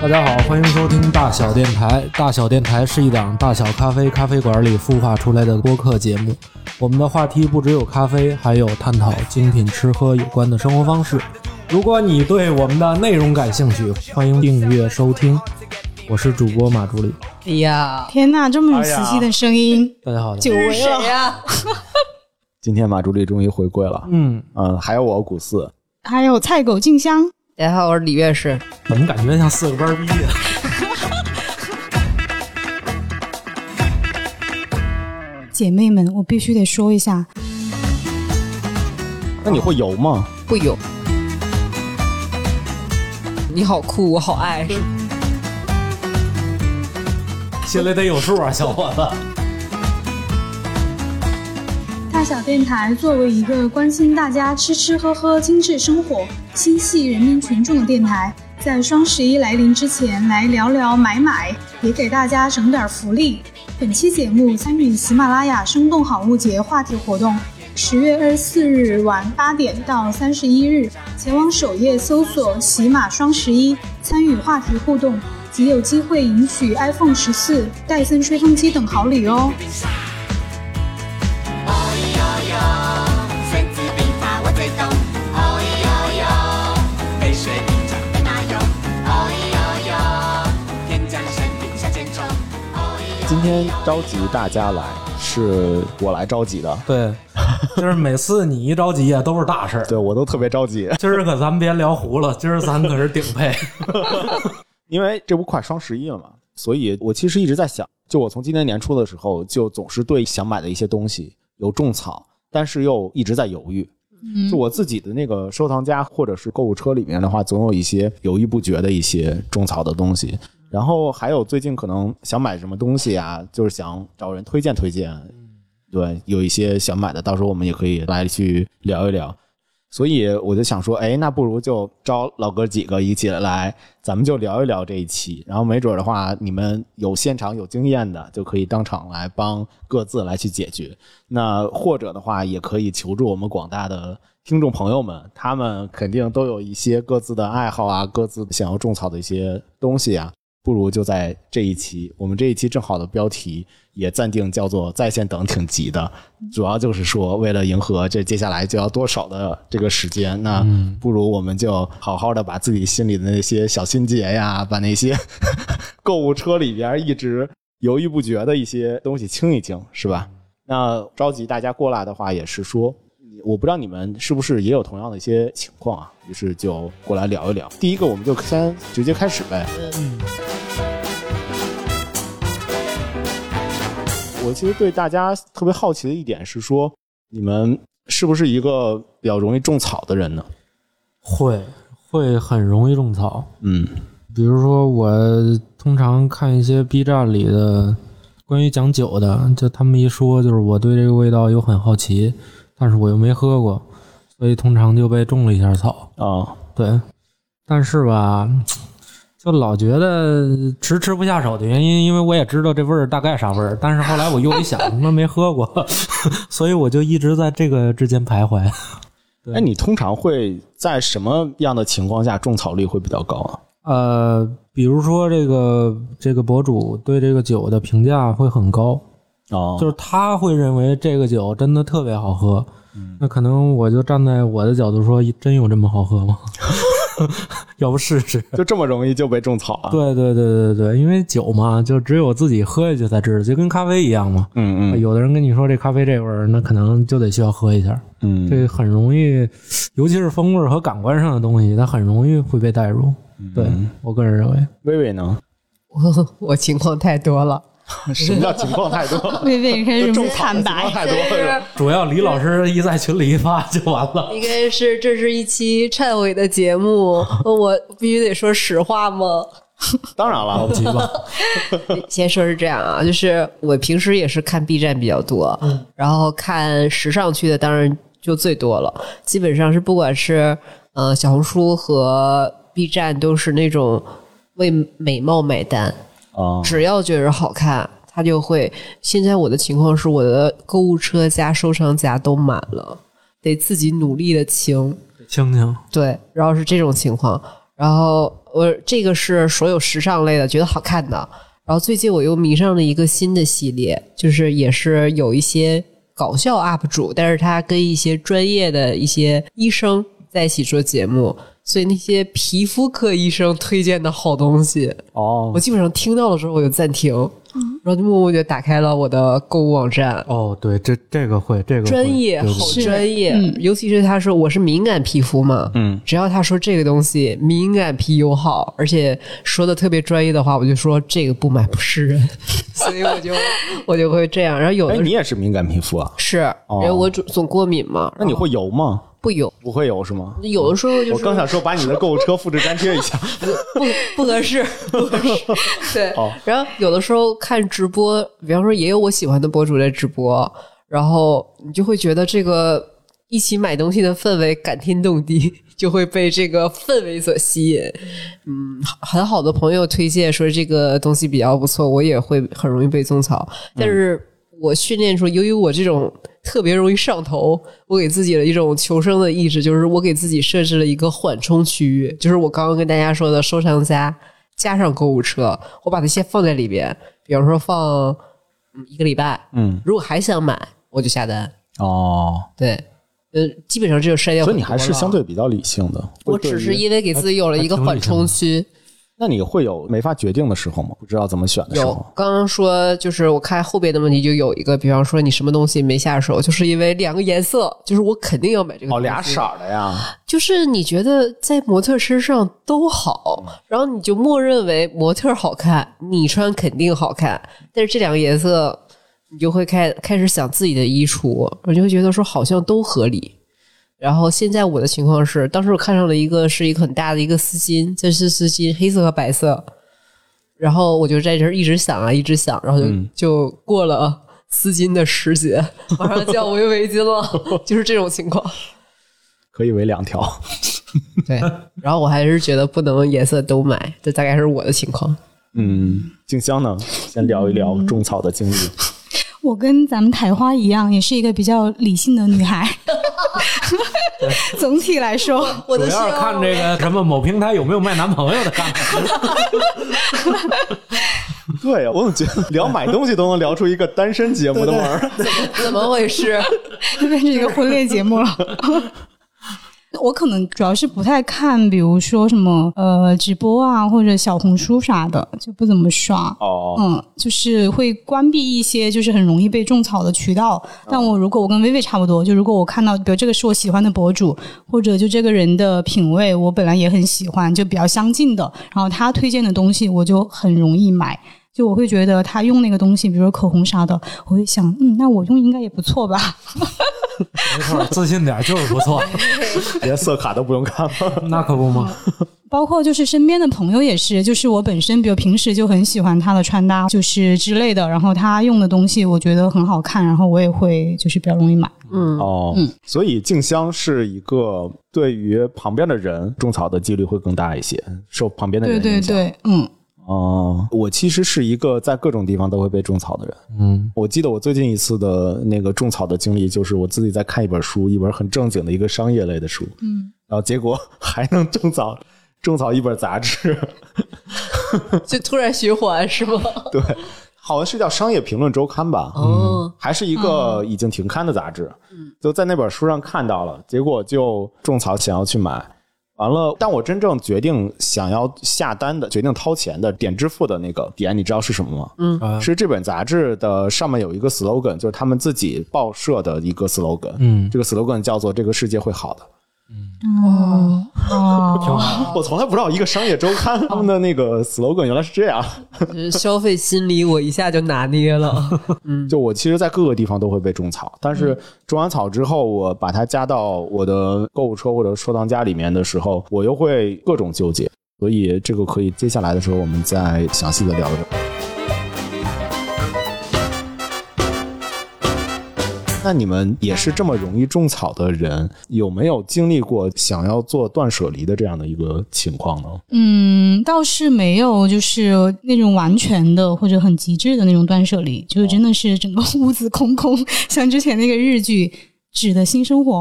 大家好，欢迎收听大小电台。大小电台是一档大小咖啡咖啡馆里孵化出来的播客节目。我们的话题不只有咖啡，还有探讨精品吃喝有关的生活方式。如果你对我们的内容感兴趣，欢迎订阅收听。我是主播马助理。哎呀，天哪，这么有磁性的声音，大家好，久违了。呀？今天马助理终于回归了，嗯，嗯，还有我古四，还有菜狗静香，大家好，我是李月士。怎么感觉像四个班儿毕业？姐妹们，我必须得说一下，那你会游吗？会游，你好酷，我好爱。心里得有数啊，小伙子。大小电台作为一个关心大家吃吃喝喝、精致生活、心系人民群众的电台，在双十一来临之前来聊聊买买，也给大家整点福利。本期节目参与喜马拉雅生动好物节话题活动，十月二十四日晚八点到三十一日，前往首页搜索“喜马双十一”，参与话题互动，即有机会赢取 iPhone 十四、戴森吹风机等好礼哦。今天召集大家来，是我来召集的，对，就是每次你一着急啊，都是大事儿。对我都特别着急，今儿可咱们别聊糊了，今儿咱可是顶配。因为这不快双十一了嘛，所以我其实一直在想，就我从今年年初的时候，就总是对想买的一些东西有种草，但是又一直在犹豫。就我自己的那个收藏夹或者是购物车里面的话，总有一些犹豫不决的一些种草的东西。然后还有最近可能想买什么东西啊，就是想找人推荐推荐。对，有一些想买的，到时候我们也可以来去聊一聊。所以我就想说，哎，那不如就招老哥几个一起来，咱们就聊一聊这一期。然后没准的话，你们有现场有经验的，就可以当场来帮各自来去解决。那或者的话，也可以求助我们广大的听众朋友们，他们肯定都有一些各自的爱好啊，各自想要种草的一些东西啊。不如就在这一期，我们这一期正好的标题也暂定叫做“在线等挺急的”，主要就是说为了迎合这接下来就要多少的这个时间，那不如我们就好好的把自己心里的那些小心结呀，把那些 购物车里边一直犹豫不决的一些东西清一清，是吧？那召集大家过来的话，也是说，我不知道你们是不是也有同样的一些情况啊，于是就过来聊一聊。第一个，我们就先直接开始呗。我其实对大家特别好奇的一点是说，你们是不是一个比较容易种草的人呢？会会很容易种草。嗯比如说，我通常看一些 B 站里的关于讲酒的，就他们一说，就是我对这个味道又很好奇，但是我又没喝过，所以通常就被种了一下草。啊，对，但是吧，就老觉得迟迟不下手的原因，因为我也知道这味儿大概啥味儿，但是后来我又一想，他妈没喝过，所以我就一直在这个之间徘徊。对哎，你通常会在什么样的情况下种草率会比较高啊？呃，比如说这个这个博主对这个酒的评价会很高，哦，就是他会认为这个酒真的特别好喝。那可能我就站在我的角度说，真有这么好喝吗？要不试试？就这么容易就被种草啊？对对对对对，因为酒嘛，就只有自己喝下去才知道，就跟咖啡一样嘛。嗯嗯有的人跟你说这咖啡这味儿，那可能就得需要喝一下。嗯，这很容易，尤其是风味和感官上的东西，它很容易会被带入。对我个人认为，薇薇呢？我 我情况太多了，什么叫情况太多？薇薇开始种草坦白，太多了。主要李老师一在群里一发就完了。应该是这是一期忏悔的节目，我必须得说实话吗？当然了，急吧？先说是这样啊，就是我平时也是看 B 站比较多，然后看时尚区的当然就最多了，基本上是不管是呃小红书和 B 站都是那种为美貌买单，啊，只要觉得好看，他就会。现在我的情况是，我的购物车加收藏夹都满了，得自己努力的清。清清，对，然后是这种情况，然后我这个是所有时尚类的，觉得好看的。然后最近我又迷上了一个新的系列，就是也是有一些搞笑 UP 主，但是他跟一些专业的一些医生在一起做节目，所以那些皮肤科医生推荐的好东西，哦。我，基本上听到的时候我就暂停，然后就默默就打开了我的购物网站。哦，对，这这个会，这个专业，好专业，嗯。尤其是他说我是敏感皮肤嘛，嗯，只要他说这个东西敏感皮友好，而且说的特别专业的话，我就说这个不买不是人，所以我就我就会这样。然后有哎，的你也是敏感皮肤啊？是，哦。因为我总总过敏嘛，那你会油吗？不有？不会有是吗？有的时候就是我刚想说把你的购物车复制粘贴一下。不不合适，不合适。对，哦然后有的时候看直播，比方说也有我喜欢的博主在直播，然后你就会觉得这个一起买东西的氛围感天动地，就会被这个氛围所吸引。嗯，很好的朋友推荐说这个东西比较不错，我也会很容易被种草，但是。我训练出，由于我这种特别容易上头，我给自己的一种求生的意志，就是我给自己设置了一个缓冲区域，就是我刚刚跟大家说的收藏夹加上购物车，我把它先放在里边，比方说放嗯一个礼拜，嗯，如果还想买，我就下单。哦，对，呃，基本上这就筛掉。所以你还是相对比较理性的。我只是因为给自己有了一个缓冲区。那你会有没法决定的时候吗？不知道怎么选的时有候？刚刚说，就是我看后边的问题就有一个，比方说你什么东西没下手，就是因为两个颜色，就是我肯定要买这个。哦，俩色，儿的呀。就是你觉得在模特身上都好，然后你就默认为模特好看，你穿肯定好看，但是这两个颜色，你就会开开始想自己的衣橱，我就会觉得说好像都合理。然后现在我的情况是，当时我看上了一个是一个很大的一个丝巾，这是丝巾，黑色和白色。然后我就在这儿一直想啊，一直想，然后就、嗯就过了丝巾的时节，马上就要围围巾了，就是这种情况。可以围两条。对，然后我还是觉得不能颜色都买，这大概是我的情况。嗯，静香呢？先聊一聊种草的经历。我跟咱们台花一样，也是一个比较理性的女孩。总体来说，我主要是看这个什么某平台有没有卖男朋友的看看。对，我总觉得聊买东西都能聊出一个单身节目的门儿。怎么回事？就变成一个婚恋节目了。我可能主要是不太看，比如说什么呃直播啊，或者小红书啥的，就不怎么刷。哦，嗯，就是会关闭一些就是很容易被种草的渠道。但我如果我跟薇薇差不多，就如果我看到，比如这个是我喜欢的博主，或者就这个人的品味我本来也很喜欢，就比较相近的，然后他推荐的东西我就很容易买。就我会觉得他用那个东西，比如说口红啥的，我会想，嗯，那我用应该也不错吧。没错，自信点就是不错，连色卡都不用看了。那可不吗？包括就是身边的朋友也是，就是我本身比如平时就很喜欢他的穿搭，就是之类的，然后他用的东西我觉得很好看，然后我也会就是比较容易买。嗯，哦，所以静香是一个对于旁边的人种草的几率会更大一些，受旁边的对对人影响。对，嗯，哦，我其实是一个在各种地方都会被种草的人。嗯，我记得我最近一次的那个种草的经历，就是我自己在看一本书，一本很正经的一个商业类的书，嗯，然后结果还能种草 种草一本杂志，就突然循环是吗？对，好像是叫《商业评论周刊》吧，嗯，还是一个已经停刊的杂志，嗯。就在那本书上看到了，结果就种草想要去买。完了，但我真正决定想要下单的、决定掏钱的、点支付的那个点，你知道是什么吗？嗯啊是这本杂志的上面有一个 slogan，就是他们自己报社的一个 slogan。嗯这个 slogan 叫做“这个世界会好的哦哦，挺好。”。我从来不知道一个商业周刊他们的那个 slogan 原来是这样。就是消费心理我一下就拿捏了。就我其实，在各个地方都会被种草，但是种完草之后，我把它加到我的购物车或者收藏夹里面的时候，我又会各种纠结。所以这个可以接下来的时候我们再详细的聊聊。那你们也是这么容易种草的人，有没有经历过想要做断舍离的这样的一个情况呢？嗯，倒是没有，就是那种完全的或者很极致的那种断舍离，就是真的是整个屋子空空，像之前那个日剧《纸的新生活》，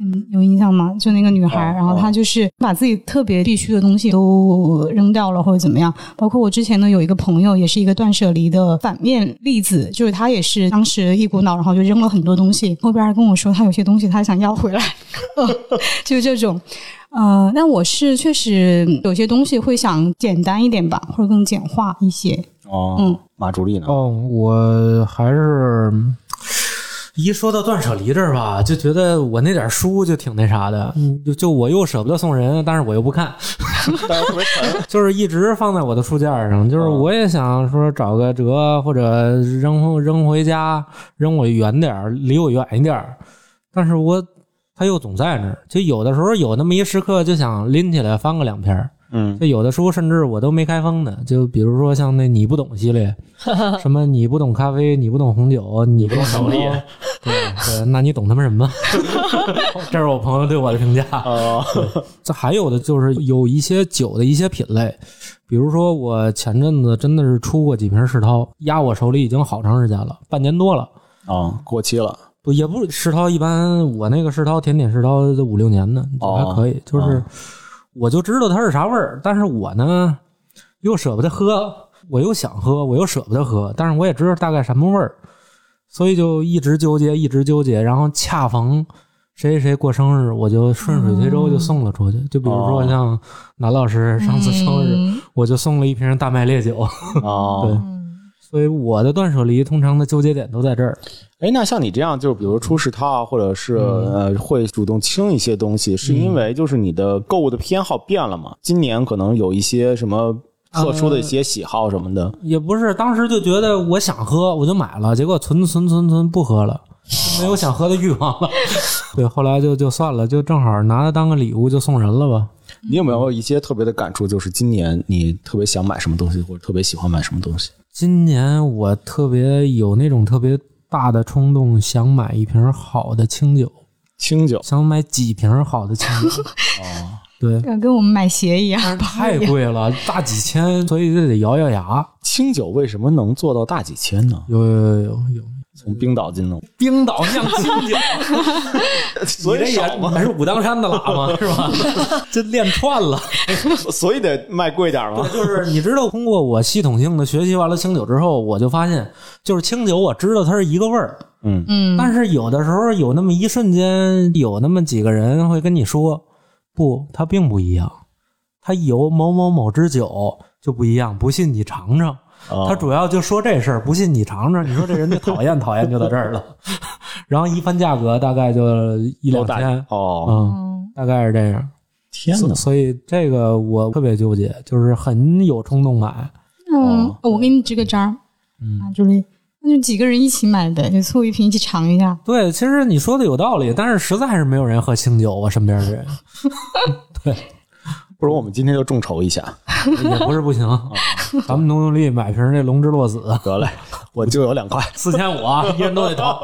嗯，有印象吗？就那个女孩，哦然后她就是把自己特别必须的东西都扔掉了，或者怎么样。包括我之前呢有一个朋友，也是一个断舍离的反面例子，就是他也是当时一股脑，然后就扔了很多东西，后边还跟我说他有些东西他想要回来，就是这种。呃，但我是确实有些东西会想简单一点吧，或者更简化一些。哦，嗯，马助理呢？哦，我还是一说到断舍离这儿吧，就觉得我那点书就挺那啥的，就就我又舍不得送人，但是我又不看，但是特别沉。就是一直放在我的书架上。就是我也想说找个折，或者扔扔回家，扔我远点儿，离我远一点儿。但是我它又总在那儿，就有的时候有那么一时刻，就想拎起来翻个两篇儿。嗯就有的书甚至我都没开封的，就比如说像那你不懂系列，什么你不懂咖啡，你不懂红酒，你不懂手艺，对对，那你懂他妈什么？这是我朋友对我的评价。哦，这还有的就是有一些酒的一些品类，比如说我前阵子真的是出过几瓶世涛，压我手里已经好长时间了，半年多了。哦，过期了。不也不世涛，一般我那个世涛甜点世涛都五六年的，还可以。就是我就知道它是啥味儿，但是我呢又舍不得喝，我又想喝，我又舍不得喝，但是我也知道大概什么味儿，所以就一直纠结，一直纠结。然后恰逢谁谁谁过生日，我就顺水推舟就送了出去。就比如说像南老师上次生日，嗯我就送了一瓶大麦烈酒。哦，对，所以我的断舍离通常的纠结点都在这儿。哎，那像你这样，就是比如出世套啊，或者是、嗯呃，会主动清一些东西，是因为就是你的购物的偏好变了吗？今年可能有一些什么特殊的一些喜好什么的。也不是，当时就觉得我想喝，我就买了，结果存存存存不喝了，就没有想喝的欲望了。对，后来就就算了，就正好拿它当个礼物就送人了吧。你有没有一些特别的感触？就是今年你特别想买什么东西，或者特别喜欢买什么东西？今年我特别有那种特别大的冲动，想买一瓶好的清酒，清酒想买几瓶好的清酒。哦，对，跟跟我们买鞋一样，太贵了，大几千，所以就得咬咬牙。清酒为什么能做到大几千呢？有有有有有，从冰岛进的，冰岛酿清酒。所以这也还是武当山的喇嘛是吧？这练串了。所以得卖贵点嘛？就是你知道，通过我系统性的学习完了清酒之后，我就发现，就是清酒我知道它是一个味儿，嗯嗯，但是有的时候有那么一瞬间，有那么几个人会跟你说，不，它并不一样，它有某某某支酒就不一样，不信你尝尝。哦他主要就说这事儿，不信你尝尝。你说这人就讨厌，讨厌就到这儿了。然后一翻价格，大概就一两千，哦，嗯，嗯大概是这样。天哪！所所以这个我特别纠结，就是很有冲动买。嗯哦，我给你支个招儿，嗯啊，助理，那就几个人一起买呗，就凑一瓶一起尝一下。对，其实你说的有道理，但是实在是没有人喝清酒，我身边的人 不如我们今天就众筹一下，也不是不行。咱们努努力买瓶那龙之洛子，得嘞，我就有两块。四千五啊，一人都得掏。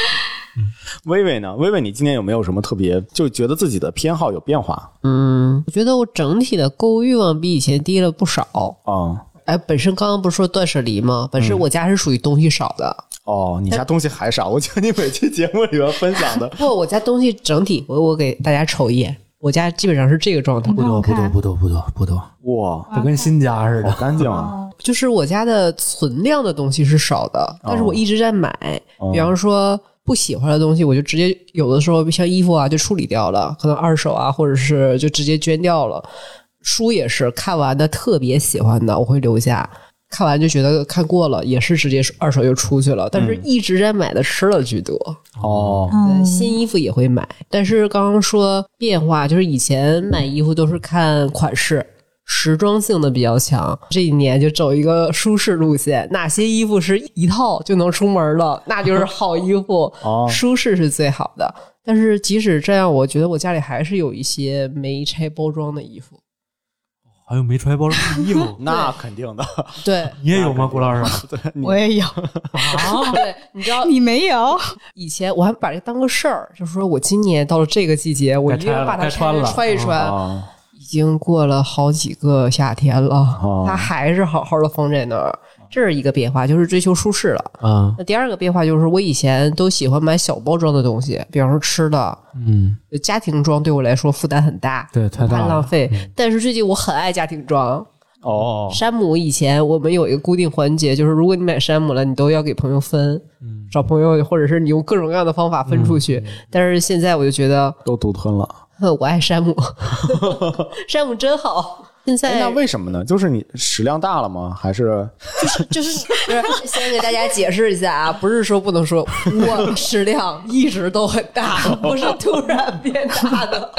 薇薇呢？薇薇，你今年有没有什么特别，就觉得自己的偏好有变化嗯，我觉得我整体的购物欲望比以前低了不少。啊？哎，本身刚刚不是说断舍离吗？本嗯身我家是属于东西少的，哦，你家东西还少，我觉得你每期节目里面分享的不，我家东西整体，我我给大家瞅一眼，我家基本上是这个状态，不多不多不多不多不多，哇，就跟新家似的。干净啊！就是我家的存量的东西是少的，但是我一直在买。哦比方说不喜欢的东西，我就直接有的时候像衣服啊就处理掉了，可能二手啊，或者是就直接捐掉了。书也是看完的特别喜欢的，我会留下。看完就觉得看过了，也是直接二手又出去了。但是一直在买的吃了居多。哦，新衣服也会买，但是刚刚说变化，就是以前买衣服都是看款式，时装性的比较强。这一年就走一个舒适路线，哪些衣服是一套就能出门了，那就是好衣服。哦舒适是最好的。但是即使这样，我觉得我家里还是有一些没拆包装的衣服。还有没揣包装的衣服，那肯定的。对你也有吗，郭老师？对，我也有，啊，对，你知道你没有？以前我还把这个当个事儿，就是说我今年到了这个季节，我一定要把它穿了穿一穿。啊，已经过了好几个夏天了，哦它还是好好的放在那儿。这是一个变化，就是追求舒适了。啊，那第二个变化就是，我以前都喜欢买小包装的东西，比方说吃的，嗯，家庭装对我来说负担很大，对，太大了，怕浪费。但是最近我很爱家庭装，哦，山姆以前我们有一个固定环节，就是如果你买山姆了，你都要给朋友分，找朋友或者是你用各种各样的方法分出去。但是现在我就觉得，都独吞了。哼我爱山姆，山姆真好。现哎，在那为什么呢？就是你食量大了吗？还是就是就是先给大家解释一下啊，不是说不能说，我食量一直都很大，不是突然变大的。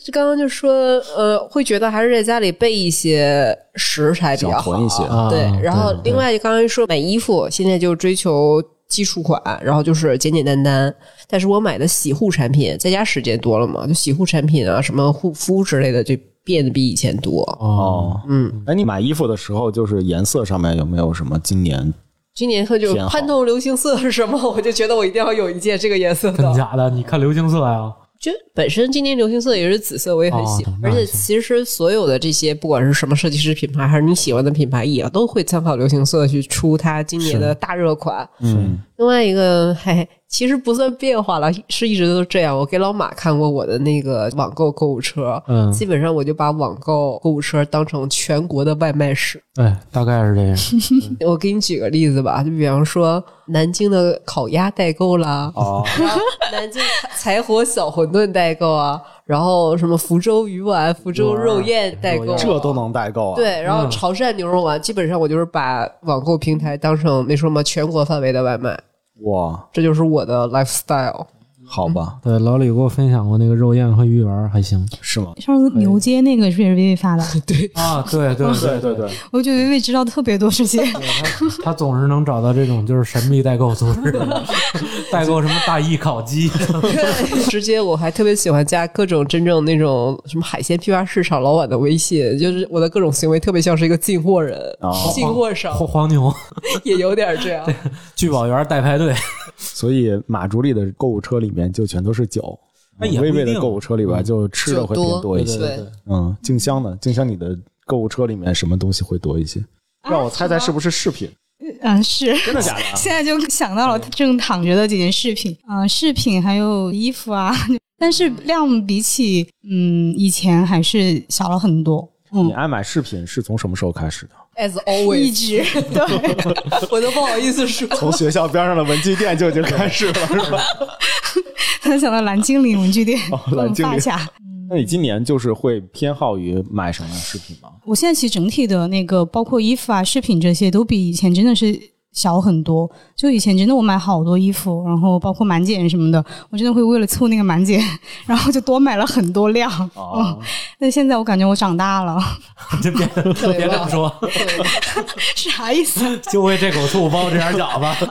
就刚刚就说，呃，会觉得还是在家里备一些食材比较好一些啊对，然后另外刚刚说买衣服，现在就追求基础款，然后就是简简单单。但是我买的洗护产品，在家时间多了嘛，就洗护产品啊，什么护肤之类的，就变得比以前多。哦，哦？嗯，哎，你买衣服的时候，就是颜色上面有没有什么今年？今年就偏好潘通流行色是什么？我就觉得我一定要有一件这个颜色的。真假的？你看流行色呀？就本身今年流行色也是紫色，我也很喜欢。而且其实所有的这些，不管是什么设计师品牌，还是你喜欢的品牌，也都会参考流行色去出它今年的大热款。嗯，另外一个，嘿，其实不算变化了，是一直都这样。我给老马看过我的那个网购购物车，嗯基本上我就把网购购物车当成全国的外卖使。哎，大概是这样。我给你举个例子吧，就比方说南京的烤鸭代购啦，哦，南京柴火小馄饨代购啊，然后什么福州鱼丸、福州肉燕代购啊，这都能代购啊？，对，然后嗯潮汕牛肉丸，基本上我就是把网购平台当成那什么全国范围的外卖，哇，这就是我的 lifestyle。好吧，对，老李给我分享过那个肉燕和鱼丸，还行是吗？上次牛街那个是不是也是薇薇发的？对，啊。对对对对对，我觉得薇薇知道特别多这些。他总是能找到这种就是神秘代购组织，代购什么大益烤鸡，直接我还特别喜欢加各种真正那种什么海鲜批发市场老板的微信，就是我的各种行为特别像是一个进货人、哦进货商，黄黄牛也有点这样。聚宝园代排队。所以马助理的购物车里面就全都是酒，那也不一定微微的购物车里边就吃的会偏多一些。对嗯，静香呢？静香，你的购物车里面什么东西会多一些？让我猜猜是不是饰品？嗯，是。真的假的啊？现在就想到了正躺着的几件饰品啊、饰品还有衣服啊，但是量比起嗯以前还是小了很多。嗯，你爱买饰品是从什么时候开始的？As always，一直对，我都不好意思说。从学校边上的文具店就已经开始了，是吧？突然想到蓝精灵文具店，哦蓝精灵发卡。那你今年就是会偏好于买什么样的饰品吗？我现在其实整体的那个，包括衣服啊、饰品这些，都比以前真的是小很多。就以前真的我买好多衣服，然后包括满减什么的，我真的会为了凑那个满减，然后就多买了很多量。哦嗯，但现在我感觉我长大了，就别别这么说，啥意思？就为这口醋包这点饺子。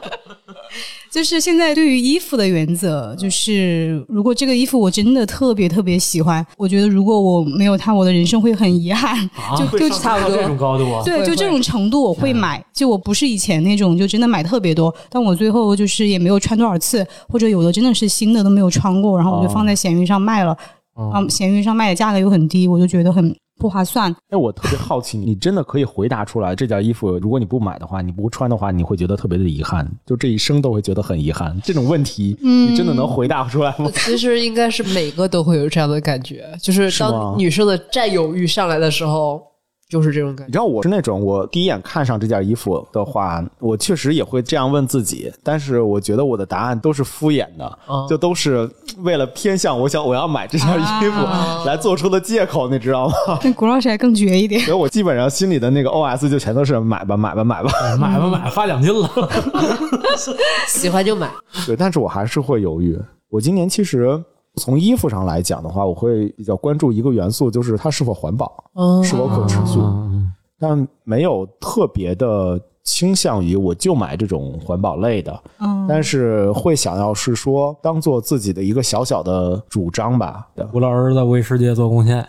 就是现在对于衣服的原则，就是如果这个衣服我真的特别特别喜欢，我觉得如果我没有它，我的人生会很遗憾。啊，就就差不多这种高度啊。对，就这种程度我会买，就我不是以前那种就真的买特别多，但我最后就是也没有穿多少次，或者有的真的是新的都没有穿过，然后我就放在闲鱼上卖了，哦啊，闲鱼上卖的价格又很低，我就觉得很不划算。哎，我特别好奇，你真的可以回答出来这件衣服，如果你不买的话，你不穿的话，你会觉得特别的遗憾，就这一生都会觉得很遗憾。这种问题，你真的能回答出来吗？其实应该是每个都会有这样的感觉，就是当女生的占有欲上来的时候，就是这种感觉。你知道我是那种，我第一眼看上这件衣服的话，我确实也会这样问自己，但是我觉得我的答案都是敷衍的，哦就都是为了偏向我想我要买这件衣服啊来做出的借口，你知道吗？那谷老师还更绝一点，所以我基本上心里的那个 OS 就全都是买吧买吧买吧。买吧买吧，发奖金了。喜欢就买，对，但是我还是会犹豫。我今年其实从衣服上来讲的话，我会比较关注一个元素，就是它是否环保，嗯是否可持续。嗯但没有特别的倾向于我就买这种环保类的，嗯，但是会想要是说当做自己的一个小小的主张吧。吴老师在为世界做贡献，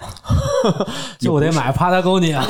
就我得买帕塔哥尼亚。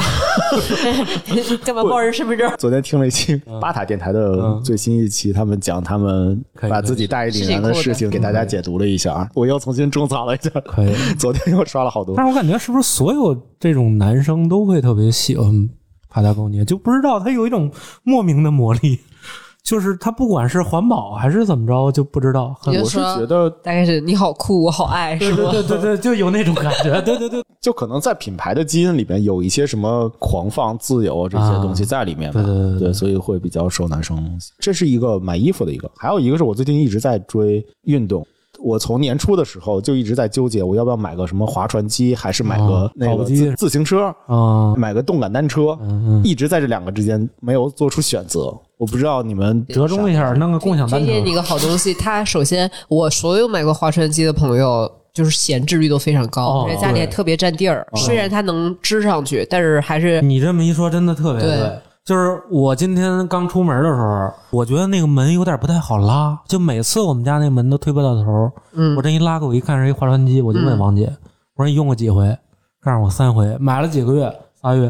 干嘛报人身份证？昨天听了一期巴塔电台的最新一期，他们讲他们把自己大义凛然的事情给大家解读了一下，我又重新种草了一下。可以，昨天又刷了好多但。是我感觉是不是所有这种男生都会特别喜欢帕塔哥尼亚，就不知道它有一种莫名的魔力，就是它不管是环保还是怎么着，就不知道。很我是觉得大概是你好酷，我好爱，是吧？对对对，就有那种感觉。对对对，就可能在品牌的基因里边有一些什么狂放、自由这些东西在里面吧。对对对对对所以会比较受男生。这是一个买衣服的一个，还有一个是我最近一直在追运动。我从年初的时候就一直在纠结，我要不要买个什么划船机，还是买个哦那个跑步机自自行车，啊，买个动感单车，嗯嗯，一直在这两个之间没有做出选择。我不知道你们折中一下，弄个共享单车推荐。你个好东西，它首先我所有买过划船机的朋友。就是闲置率都非常高，哦而且家里也特别占地儿。虽然它能支上去，但是还是你这么一说，真的特别对对。就是我今天刚出门的时候，我觉得那个门有点不太好拉，就每次我们家那门都推不到头。嗯我这一拉开，我一看是一划船机，我就问王姐，我说你用过几回？告诉我三回，买了几个月？仨月。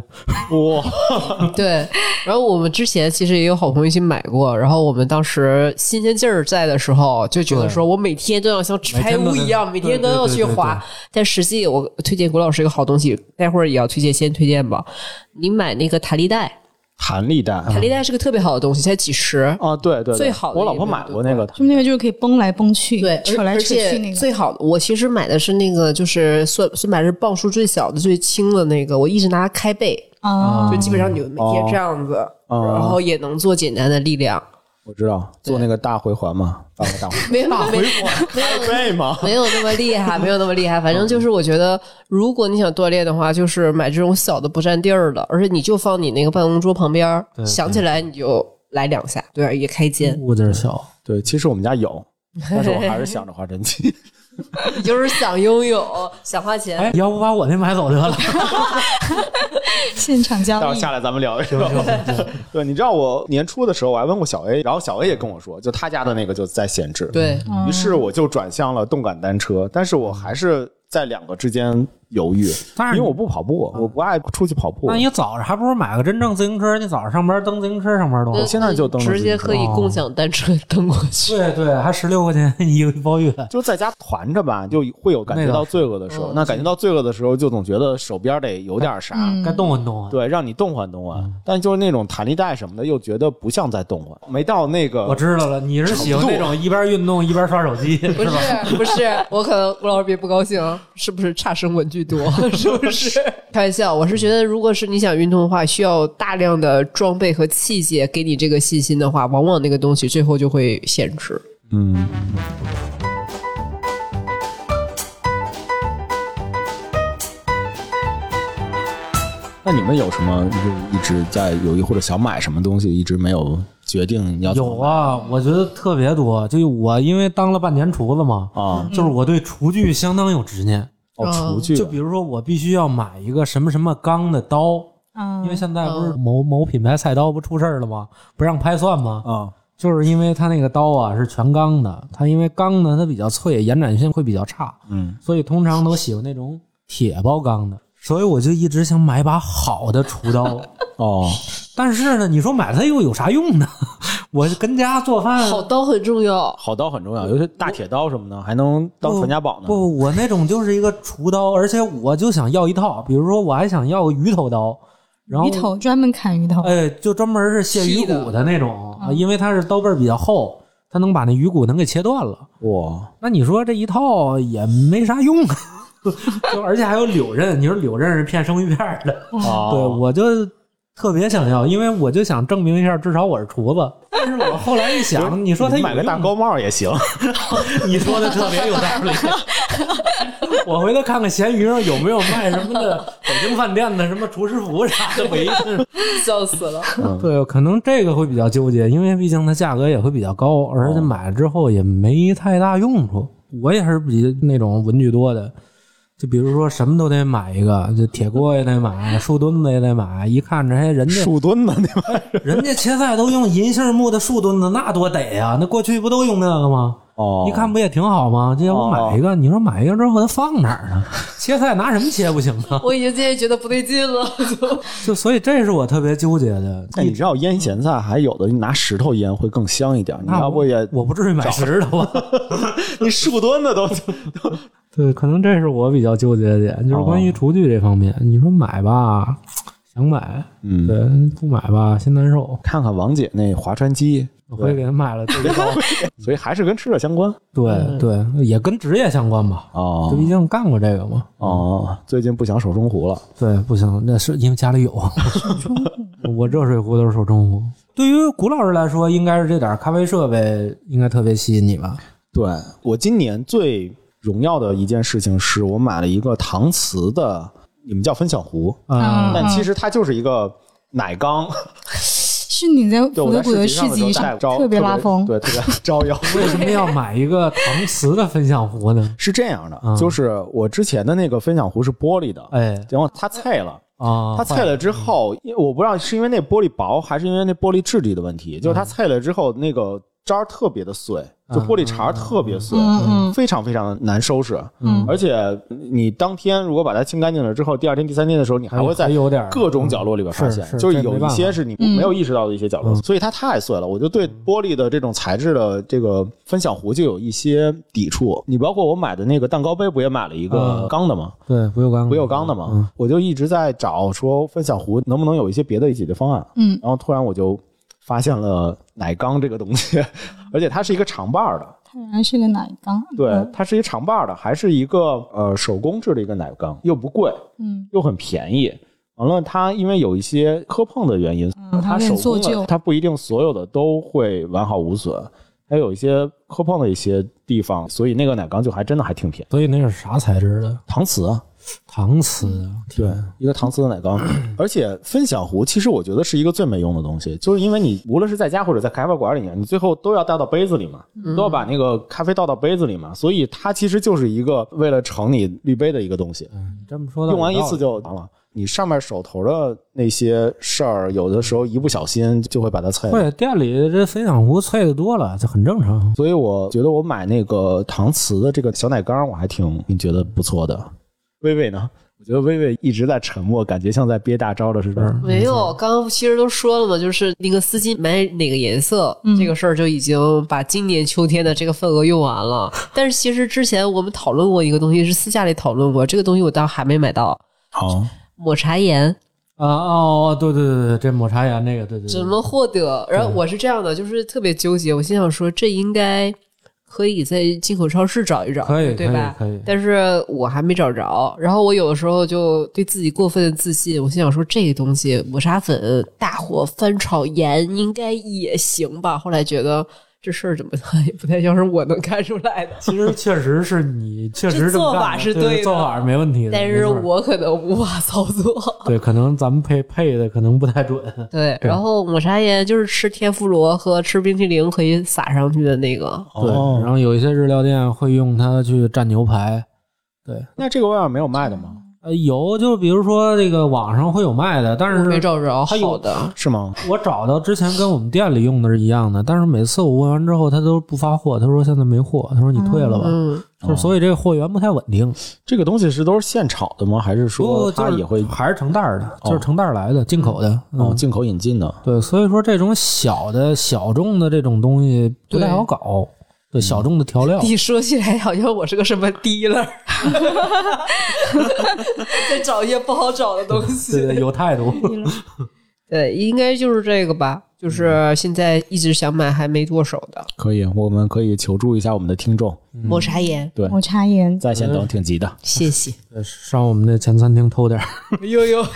哇，对，然后我们之前其实也有好朋友一起买过，然后我们当时新鲜劲儿在的时候，就觉得说我每天都要像纸牌屋一样，每天都要去划。但实际我推荐郭老师一个好东西，待会儿也要推荐，先推荐吧。你买那个弹力带，弹力带弹力带是个特别好的东西，才几十。啊，对对，最好的我老婆买过那个，就那个就是可以绷来绷去，对，扯来扯去那个。最好的，我其实买的是那个，就是算算买的是磅数最小的、最轻的那个，我一直拿它开背，啊，就基本上你每天这样子，哦然后也能做简单的力量。我知道做那个大回环嘛，大回环，没有没有开背吗？没有那么厉害，没有那么厉害。反正就是我觉得，如果你想锻炼的话，就是买这种小的不占地儿的，而且你就放你那个办公桌旁边儿，想起来你就来两下，对，也开肩。物件小，对，其实我们家有，但是我还是想着划针机。你 就是想拥有，想花钱。哎，要不把我那买走得了？现场交易待会儿。下来咱们聊一聊。对，你知道我年初的时候我还问过小 A，然后小 A 也跟我说，就他家的那个就在闲置。对，于是我就转向了动感单车，但是我还是在两个之间犹豫，但是因为我不跑步，我不爱出去跑步那。你早上还不如买个真正自行车，你早上上班蹬自行车上班多好。现在就蹬直接可以共享单车蹬过去。对对，还十六块钱一个包月。就在家团着吧，就会有感觉到罪恶的时候。那感觉到罪恶的时候，就总觉得手边得有点啥，嗯该动换动换。对，让你动换动换。但就是那种弹力带什么的，又觉得不像在动换，没到那个。我知道了，你是喜欢那种一边运动一边刷手机，不是？不是，我可能吴老师别不高兴，是不是差生文具多？是不是？开玩笑，我是觉得，如果是你想运动的话，需要大量的装备和器械给你这个信心的话，往往那个东西最后就会限制。嗯，那你们有什么就是一直在犹豫或者想买什么东西，一直没有决定你要有啊，我觉得特别多。就我因为当了半年厨子嘛，啊？就是我对厨具相当有执念。哦，厨具就比如说，我必须要买一个什么什么钢的刀，嗯因为现在不是某某品牌菜刀不出事儿了吗？不让拍蒜吗？啊就是因为它那个刀啊是全钢的，它因为钢呢它比较脆，延展性会比较差，嗯所以通常都喜欢那种铁包钢的。所以我就一直想买把好的厨刀，哦但是呢，你说买它又有啥用呢？我跟家做饭好刀很重要，好刀很重要，尤其大铁刀什么的，还能当传家宝呢。不，我那种就是一个厨刀，而且我就想要一套，比如说我还想要个鱼头刀，然后鱼头专门砍鱼头，哎，就专门是卸鱼骨的那种，啊因为它是刀背比较厚，它能把那鱼骨能给切断了。哇，那你说这一套也没啥用，啊 就而且还有柳刃，你说柳刃是片生鱼片的，哦对我就特别想要，因为我就想证明一下，至少我是厨子。但是我后来一想，你说他你买个大高帽也行。你说的特别有道理。我回头看看闲鱼上有没有卖什么的北京饭店的什么厨师服啥的，我一看，笑死了。对，可能这个会比较纠结，因为毕竟它价格也会比较高，而且买了之后也没太大用处。我也是比那种文具多的，就比如说什么都得买一个，就铁锅也得买，树墩子也得买。一看着，哎，人家树墩子那玩意儿 人家切菜都用银杏木的树墩子，那多得呀！那过去不都用那个吗？哦一看不也挺好吗？这要我买一个，你说买一个之后它放哪儿呢？切菜拿什么切不行啊？我已经渐渐觉得不对劲了，就就所以这是我特别纠结的。哎，你知道腌咸菜还有的你拿石头腌会更香一点，你那要不也我不至于买石头啊。你树墩子都都 对，可能这是我比较纠结的点，就是关哦于厨具这方面。你说买吧，想买，嗯，对，不买吧心难受。看看王姐那划船机，我回给她买了 所以还是跟吃的相关对对，也跟职业相关吧。哦就毕竟干过这个嘛。哦，最近不想手中壶了，对，不行，那是因为家里有。我热水壶都是手冲壶。对于古老师来说，应该是这点咖啡设备应该特别吸引你吧？对我今年最荣耀的一件事情是我买了一个搪瓷的，你们叫分享壶，啊、但其实它就是一个奶缸。是你在对，我在福德谷的视频市集上特别拉风，对，特别 招摇。为什么要买一个搪瓷的分享壶呢？是这样的，嗯就是我之前的那个分享壶是玻璃的，哎然后它碎了。啊，它碎了之后，因为我不知道是因为那玻璃薄，还是因为那玻璃质地的问题，就是它碎了之后，那个渣儿特别的碎，就玻璃碴儿特别碎，非常非常的难收拾。嗯而且你当天如果把它清干净了之后，第二天、第三天的时候，你还会在有点各种角落里边发现，是是就是有一些是你没有意识到的一些角落，嗯所以它太碎了。我就对玻璃的这种材质的这个分享壶就有一些抵触。你包括我买的那个蛋糕杯，不也买了一个嗯钢的吗？对不锈钢不锈钢的嘛，嗯我就一直在找说分享壶能不能有一些别的解决方案。嗯然后突然我就发现了奶缸这个东西，而且它是一个长把儿的，它原来是个奶缸，对，嗯它是一个长把儿的，还是一个呃手工制的一个奶缸，又不贵，嗯又很便宜。完了，它因为有一些磕碰的原因，嗯它手工的，它不一定所有的都会完好无损，还有一些磕碰的一些地方，所以那个奶缸就还真的还挺便宜。所以那是啥材质的？搪瓷啊，搪瓷啊，对，一个搪瓷的奶缸，而且分享壶其实我觉得是一个最没用的东西，就是因为你无论是在家或者在咖啡馆里面，你最后都要倒到杯子里嘛，都要把那个咖啡倒到杯子里嘛，所以它其实就是一个为了盛你滤杯的一个东西，嗯这么说的，用完一次就完了。你上面手头的那些事儿，有的时候一不小心就会把它碎了。会店里这分享壶碎的多了，这很正常。所以我觉得我买那个搪瓷的这个小奶缸，我还挺挺觉得不错的。薇薇呢？我觉得薇薇一直在沉默，感觉像在憋大招的似的。没有，刚刚其实都说了嘛，就是那个丝巾买哪个颜色、嗯这个事儿就已经把今年秋天的这个份额用完了。但是其实之前我们讨论过一个东西，是私下里讨论过，这个东西我倒还没买到，好，抹茶盐啊哦哦，对对对对，这抹茶盐那个，对对对，怎么获得？然后我是这样的，就是特别纠结，我心想说这应该可以在进口超市找一找，可以对吧？可以可以但是我还没找着。然后我有的时候就对自己过分的自信，我心想说这个东西抹茶粉大火翻炒盐应该也行吧。后来觉得这事儿怎么 也不太像是我能看出来的。其实确实是你 确实这么这做法是对的对做法是没问题的，但是我可能无法操作。对可能咱们配配的可能不太准，对，然后抹茶盐就是吃天妇罗和吃冰淇淋可以撒上去的那个。对，哦然后有一些日料店会用它去蘸牛排，对，那这个外面没有卖的吗？呃，有就比如说这个网上会有卖的，但是没找着好的，是吗？我找到之前跟我们店里用的是一样的，但是每次我问完之后，他都不发货，他说现在没货，他说你退了吧，嗯，就所以这个货源不太稳定。这个东西是都是现炒的吗？还是说不就是它也会还是成袋儿的，就是成袋儿来的，进口的。哦嗯，进口引进的？对，所以说这种小的小众的这种东西不太好搞。对，小众的调料，你说起来好像我是个什么 dealer，在找一些不好找的东对西。对，有态度。对，应该就是这个吧，就是现在一直想买还没剁手的可以，我们可以求助一下我们的听众。抹茶盐，对，抹茶盐，在线等挺急的。谢谢。上我们的前餐厅偷点儿。悠悠，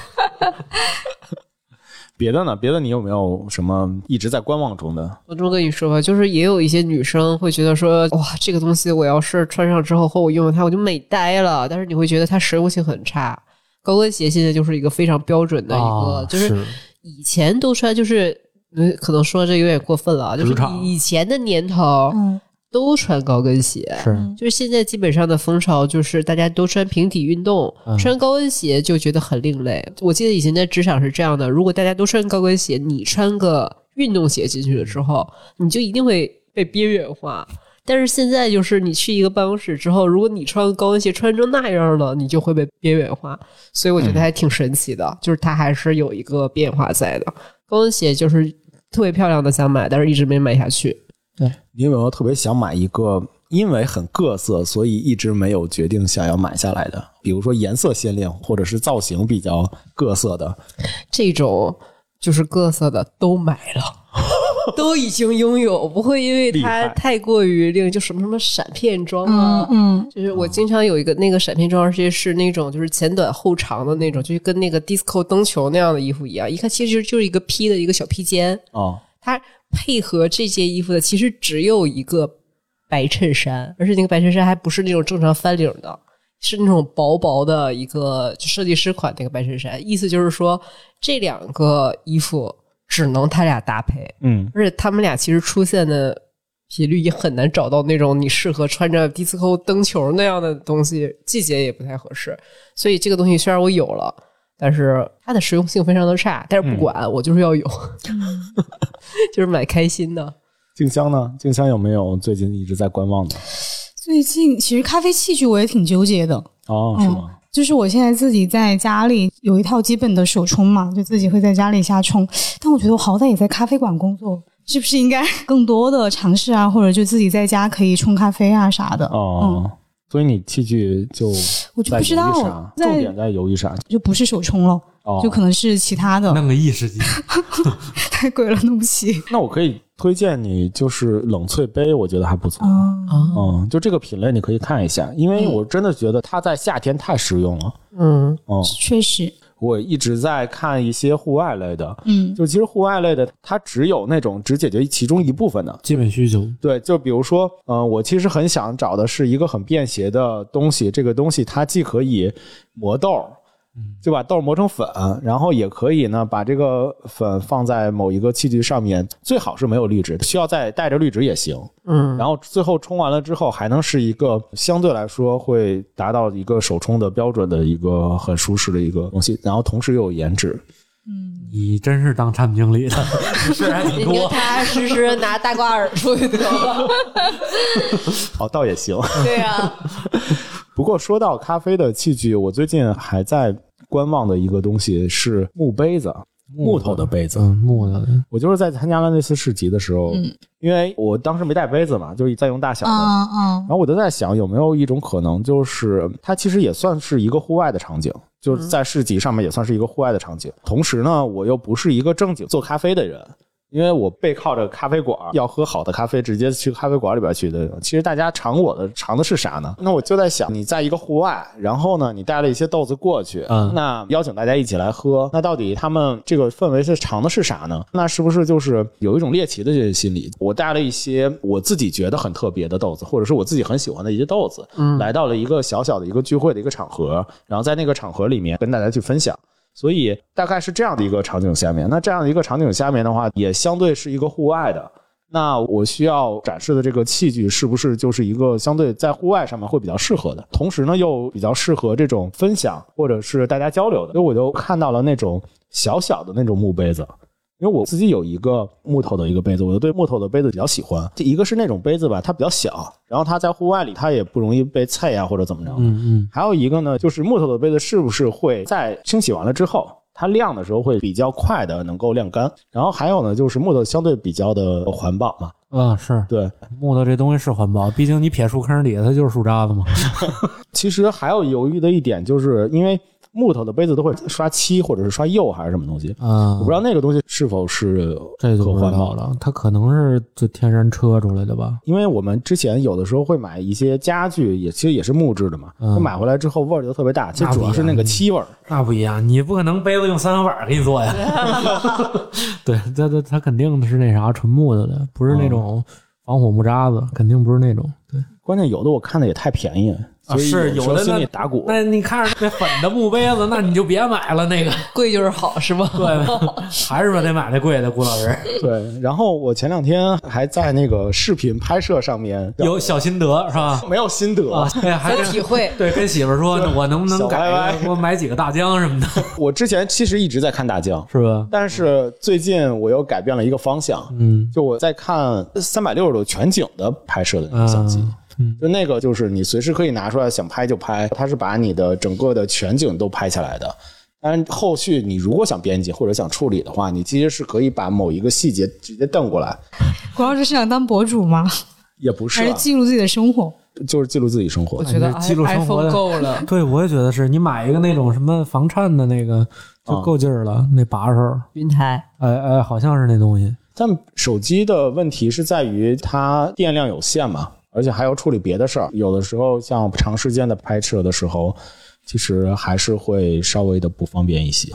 别的呢？别的你有没有什么一直在观望中的？我这么跟你说吧，就是也有一些女生会觉得说，哇，这个东西我要是穿上之后或我用了它，我就美呆了。但是你会觉得它实用性很差。高跟鞋现在就是一个非常标准的一个，啊就是以前都穿，就是嗯，可能说这有点过分了啊，就是以前的年头嗯，都穿高跟鞋，是就是现在基本上的风潮就是大家都穿平底运动，嗯穿高跟鞋就觉得很另类。我记得以前在职场是这样的，如果大家都穿高跟鞋，你穿个运动鞋进去了之后，你就一定会被边缘化。但是现在就是你去一个办公室之后，如果你穿高跟鞋穿成那样了，你就会被边缘化。所以我觉得还挺神奇的，就是它还是有一个变化在的。高跟鞋就是特别漂亮的想买，但是一直没买下去。你有没有特别想买一个因为很各色，所以一直没有决定想要买下来的。比如说颜色鲜亮，或者是造型比较各色的。这种就是各色的都买了。都已经拥有，不会因为它太过于令就什么什么闪片装啊，嗯就是我经常有一个那个闪片装，而且是那种就是前短后长的那种，就是跟那个 disco 灯球那样的衣服一样，一看其实就是一个披的一个小披肩，哦，它配合这件衣服的其实只有一个白衬衫，而且那个白衬衫还不是那种正常翻领的，是那种薄薄的一个就设计师款那个白衬衫，意思就是说这两个衣服只能他俩搭配，嗯，而且他们俩其实出现的频率也很难找到那种你适合穿着迪斯科灯球那样的东西，季节也不太合适。所以这个东西虽然我有了，但是它的实用性非常的差。但是不管，我就是要有，就是买开心的。静香呢？静香有没有最近一直在观望的？最近其实咖啡器具我也挺纠结的，哦，是吗？就是我现在自己在家里有一套基本的手冲嘛，就自己会在家里瞎冲。但我觉得我好歹也在咖啡馆工作，是不是应该 更多的尝试啊，或者就自己在家可以冲咖啡啊啥的？哦，所以你器具就我就在不知道重点在犹豫啥？就不是手冲了，哦，就可能是其他的，弄个意式机，太贵了，弄不起。那我可以推荐你，就是冷萃杯，我觉得还不错。嗯，就这个品类你可以看一下，因为我真的觉得它在夏天太实用了。嗯，嗯，确实，我一直在看一些户外类的，嗯就其实户外类的，它只有那种只解决其中一部分的。基本需求。对，就比如说，嗯、我其实很想找的是一个很便携的东西，这个东西它既可以磨豆，就把豆磨成粉，然后也可以呢把这个粉放在某一个器具上面，最好是没有滤纸，需要再带着滤纸也行。嗯，然后最后冲完了之后，还能是一个相对来说会达到一个手冲的标准的一个很舒适的一个东西，然后同时又有颜值。你真是当产品经理的，事儿还挺多。踏踏实实拿大瓜耳出去得了。哦，倒也行。对呀、不过说到咖啡的器具，我最近还在观望的一个东西是木杯子，木头的杯子。嗯，木的，我就是在参加了那次市集的时候，因为我当时没带杯子嘛，就是在用大小的。嗯嗯然后我就在想，有没有一种可能，就是它其实也算是一个户外的场景，就是在市集上面也算是一个户外的场景。同时呢，我又不是一个正经做咖啡的人。因为我背靠着咖啡馆，要喝好的咖啡，直接去咖啡馆里边去的。其实大家尝我的尝的是啥呢？那我就在想，你在一个户外，然后呢，你带了一些豆子过去，嗯那邀请大家一起来喝，那到底他们这个氛围是尝的是啥呢？那是不是就是有一种猎奇的这些心理？我带了一些我自己觉得很特别的豆子，或者是我自己很喜欢的一些豆子，嗯，来到了一个小小的一个聚会的一个场合，然后在那个场合里面跟大家去分享。所以大概是这样的一个场景下面，那这样的一个场景下面的话，也相对是一个户外的。那我需要展示的这个器具是不是就是一个相对在户外上面会比较适合的，同时呢又比较适合这种分享或者是大家交流的？所以我就看到了那种小小的那种木杯子，因为我自己有一个木头的一个杯子，我就对木头的杯子比较喜欢。这一个是那种杯子吧，它比较小，然后它在户外里它也不容易被菜呀或者怎么着。嗯嗯，还有一个呢，就是木头的杯子是不是会在清洗完了之后，它晾的时候会比较快的能够晾干？然后还有呢，就是木头相对比较的环保嘛，啊是对。木头这东西是环保，毕竟你撇树坑底下它就是树渣子嘛。其实还有犹豫的一点，就是因为木头的杯子都会刷漆或者是刷釉还是什么东西，啊，我不知道那个东西是否是可这就不环保的。了，它可能是就天然车出来的吧。因为我们之前有的时候会买一些家具，也其实也是木质的嘛，嗯就买回来之后味儿就特别大，其实主要是那个漆味儿。那不一样，你不可能杯子用三合板给你做呀。对，它它它肯定是那啥纯木头的，不是那种防火木渣子，肯定不是那种。对，关键有的我看的也太便宜了，啊所以是有的有时候心里那打鼓。那你看着那粉的木杯子，那你就别买了那个。贵就是好是吧？对，还是说，得买那贵的，顾老师对，然后我前两天还在那个视频拍摄上面有小心得是吧？没有心得，啊，对，还体会。对跟媳妇儿说，我能不能改歪？我买几个大疆什么的，我之前其实一直在看大疆，是吧？但是最近我又改变了一个方向，嗯就我在看三百六十度全景的拍摄的那个相机。嗯就那个，就是你随时可以拿出来，想拍就拍，它是把你的整个的全景都拍下来的。但是，后续你如果想编辑或者想处理的话，你其实是可以把某一个细节直接瞪过来，谷老师是想当博主吗？也不是啊还是，记录自己的生活？就是记录自己生活我。觉得哎记录生活够了。对，我也觉得是你买一个那种什么防颤的那个就够劲儿了，那把手，云台，哎哎，好像是那东西。但手机的问题是在于它电量有限嘛，而且还要处理别的事儿。有的时候像长时间的拍摄的时候，其实还是会稍微的不方便一些。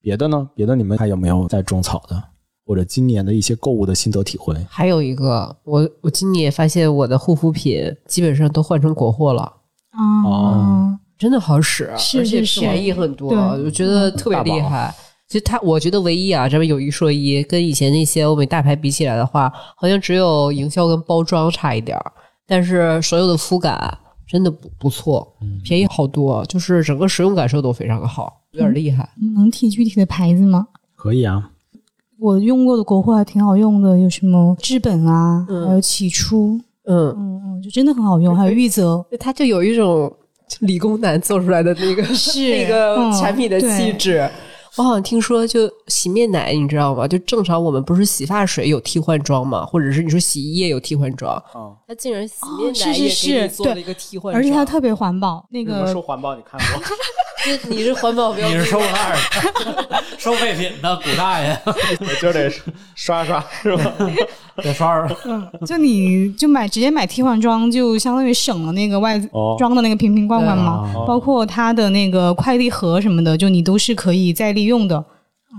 别的呢？别的你们还有没有在种草的，或者今年的一些购物的心得体会？还有一个，我我今年也发现我的护肤品基本上都换成国货了。啊，真的好使，是而且是是便宜很多，对我觉得特别厉害。其实它，我觉得唯一啊，这边有一说一，跟以前那些欧美大牌比起来的话，好像只有营销跟包装差一点儿，但是所有的肤感真的不不错，便宜好多，就是整个使用感受都非常的好，有点厉害。能提具体的牌子吗？可以啊，我用过的国货还挺好用的，有什么至本啊，嗯。还有起初，嗯，嗯嗯，就真的很好用，还有玉泽，它就有一种理工男做出来的那个是。那个嗯。产品的气对质。我好像听说，就洗面奶，你知道吗？就正常我们不是洗发水有替换装嘛，或者是你说洗衣液有替换装，嗯，它竟然洗面奶也是是给你做了对一个替换装，而且它特别环保。那你们个说环保，你看过？就你是环保标你，是收那儿的，收废品的古大爷，我今儿得刷刷是吧？得刷刷。就你就买直接买替换装，就相当于省了那个外哦装的那个瓶瓶罐罐嘛，包括它的那个快递盒什么的，就你都是可以再利用的，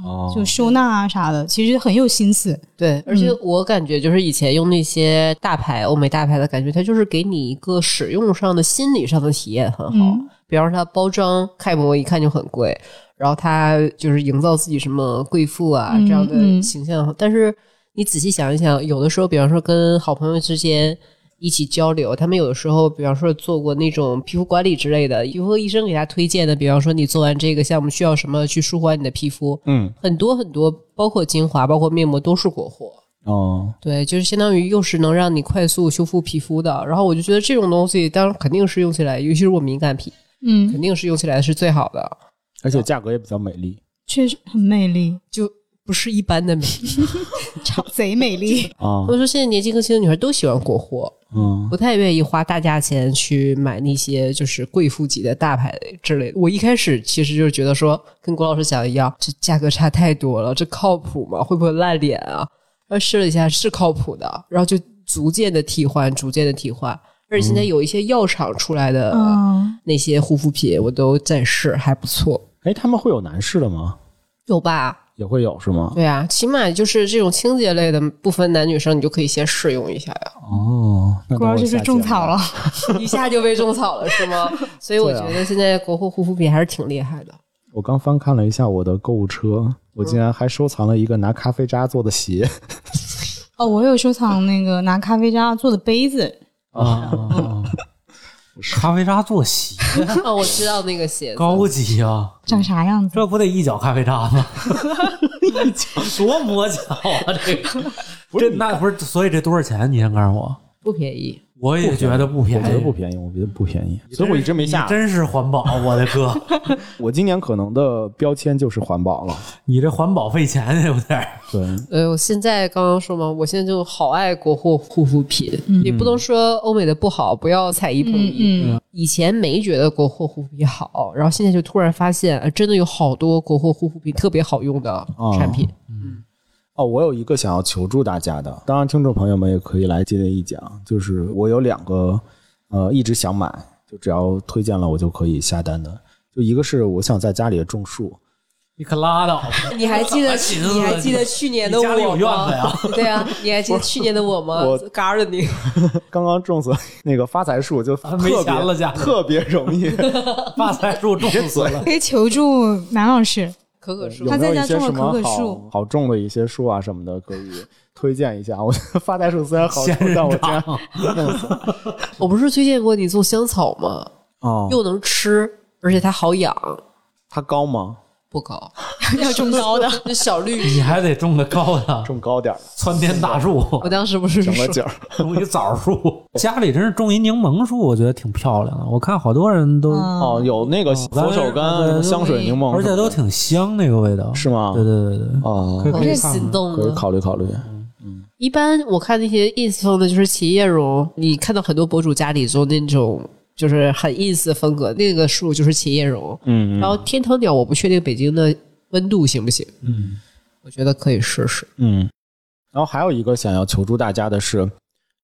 哦就收纳啊啥的，其实很有心思。对，而且我感觉就是以前用那些大牌、欧美大牌的感觉，它就是给你一个使用上的、心理上的体验很好。嗯比方说，它包装开模一看就很贵，然后它就是营造自己什么贵妇啊、嗯这样的嗯形象。但是你仔细想一想，有的时候，比方说跟好朋友之间。一起交流，他们有的时候，比方说做过那种皮肤管理之类的，皮肤科医生给他推荐的，比方说你做完这个项目需要什么去舒缓你的皮肤，嗯，很多很多，包括精华、包括面膜都是国货。哦，对，就是相当于又是能让你快速修复皮肤的。然后我就觉得这种东西，当然肯定是用起来，尤其是我敏感皮，嗯，肯定是用起来是最好的，而且价格也比较美丽确实很美丽，就不是一般的美。超贼美丽。啊他，们说现在年纪更轻的女孩都喜欢国货，嗯，不太愿意花大价钱去买那些就是贵妇级的大牌之类的。我一开始其实就是觉得说，跟郭老师讲的一样，这价格差太多了，这靠谱吗？会不会烂脸啊？然后试了一下，是靠谱的，然后就逐渐的替换，逐渐的替换。而且现在有一些药厂出来的嗯，那些护肤品，我都在试，还不错，哎，他们会有男士的吗？有吧？也会有是吗？对啊，起码就是这种清洁类的，不分男女生，你就可以先试用一下呀。哦，那果然就是种草了。一下就被种草了是吗？所以我觉得现在国货护肤品还是挺厉害的。我刚翻看了一下我的购物车，我竟然还收藏了一个拿咖啡渣做的鞋 哦，我有收藏那个拿咖啡渣做的杯子，啊，咖啡渣做鞋，哦，我知道那个鞋子，高级啊！长啥样子？这不得一脚咖啡渣吗？一脚多磨脚啊！这个这那不是，所以这多少钱？你先告诉我。不便宜。我也觉得不便宜，我觉得不便宜，我觉得不便宜，所以我一直没下。真是环保，我的哥，我今年可能的标签就是环保了。你这环保费钱有点儿。对，呃，我现在刚刚说嘛，我现在就好爱国货护肤品，也不能说欧美的不好，不要踩一捧一。嗯以前没觉得国货护肤品好，然后现在就突然发现，呃，真的有好多国货护肤品特别好用的产品。哦，我有一个想要求助大家的，当然听众朋友们也可以来接着一讲，就是我有两个呃一直想买，就只要推荐了我就可以下单的。就一个是我想在家里种树，你可拉倒吧！你还记得你还记得去年的你家里有我吗？院子呀？对啊，你还记得去年的我吗我？Gardening，刚刚种死那个发财树，就特没别钱了家特别容易。发财树种死了，可以求助南老师。可可树有他在没有一些家种了可可什么好树好种的一些树啊什么的，可以 推荐一下？我觉得发财树虽然好种，但我竟然掌。弄死了。我不是推荐过你种香草吗？哦，又能吃，而且它好养，它高吗？不高，要种高的，就小绿。你还得种个高的种高点儿的，参天大树，我当时不是说整个景儿。种一枣树。家里真是种一柠檬树，我觉得挺漂亮的。我看好多人都，哦，有那个佛手柑、香水柠檬，而且都挺香，那个味道是吗？对对对对，哦可以，心动可以了。考虑考虑。一般我看那些 ins 风的，就是企业绒，你看到很多博主家里做那种就是很 ins 风格，那个树就是企业绒。嗯，然后天堂鸟，我不确定北京的温度行不行，嗯，我觉得可以试试。嗯，然后还有一个想要求助大家的是，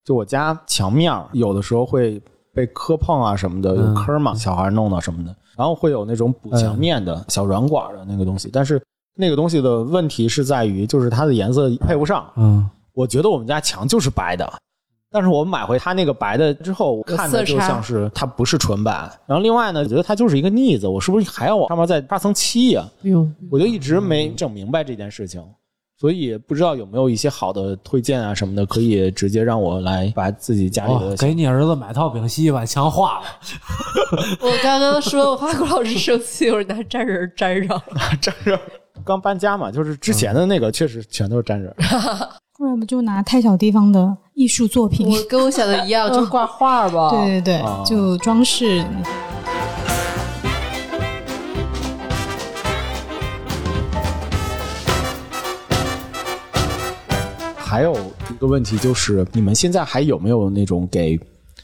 就我家墙面有的时候会被磕碰啊什么的，有嗯坑嘛，小孩弄的什么的，然后会有那种补墙面的小软管的那个东西，但是那个东西的问题是在于，就是它的颜色配不上。嗯，我觉得我们家墙就是白的。但是我买回它那个白的之后，我看着就像是它不是纯白。然后另外呢，我觉得它就是一个腻子，我是不是还要往上面再刷层漆呀、不用，我就一直没整明白这件事情，所以不知道有没有一些好的推荐啊什么的，可以直接让我来把自己家里的哦，给你儿子买套丙烯，把墙画了。我刚刚说我怕郭老师生气，有人拿粘人粘上了。粘人。刚搬家嘛，就是之前的那个确实全都是粘人。不然不就拿太小地方的艺术作品？我跟我想的一样，就挂画吧。对对对，啊就装饰。还有一个问题就是，你们现在还有没有那种给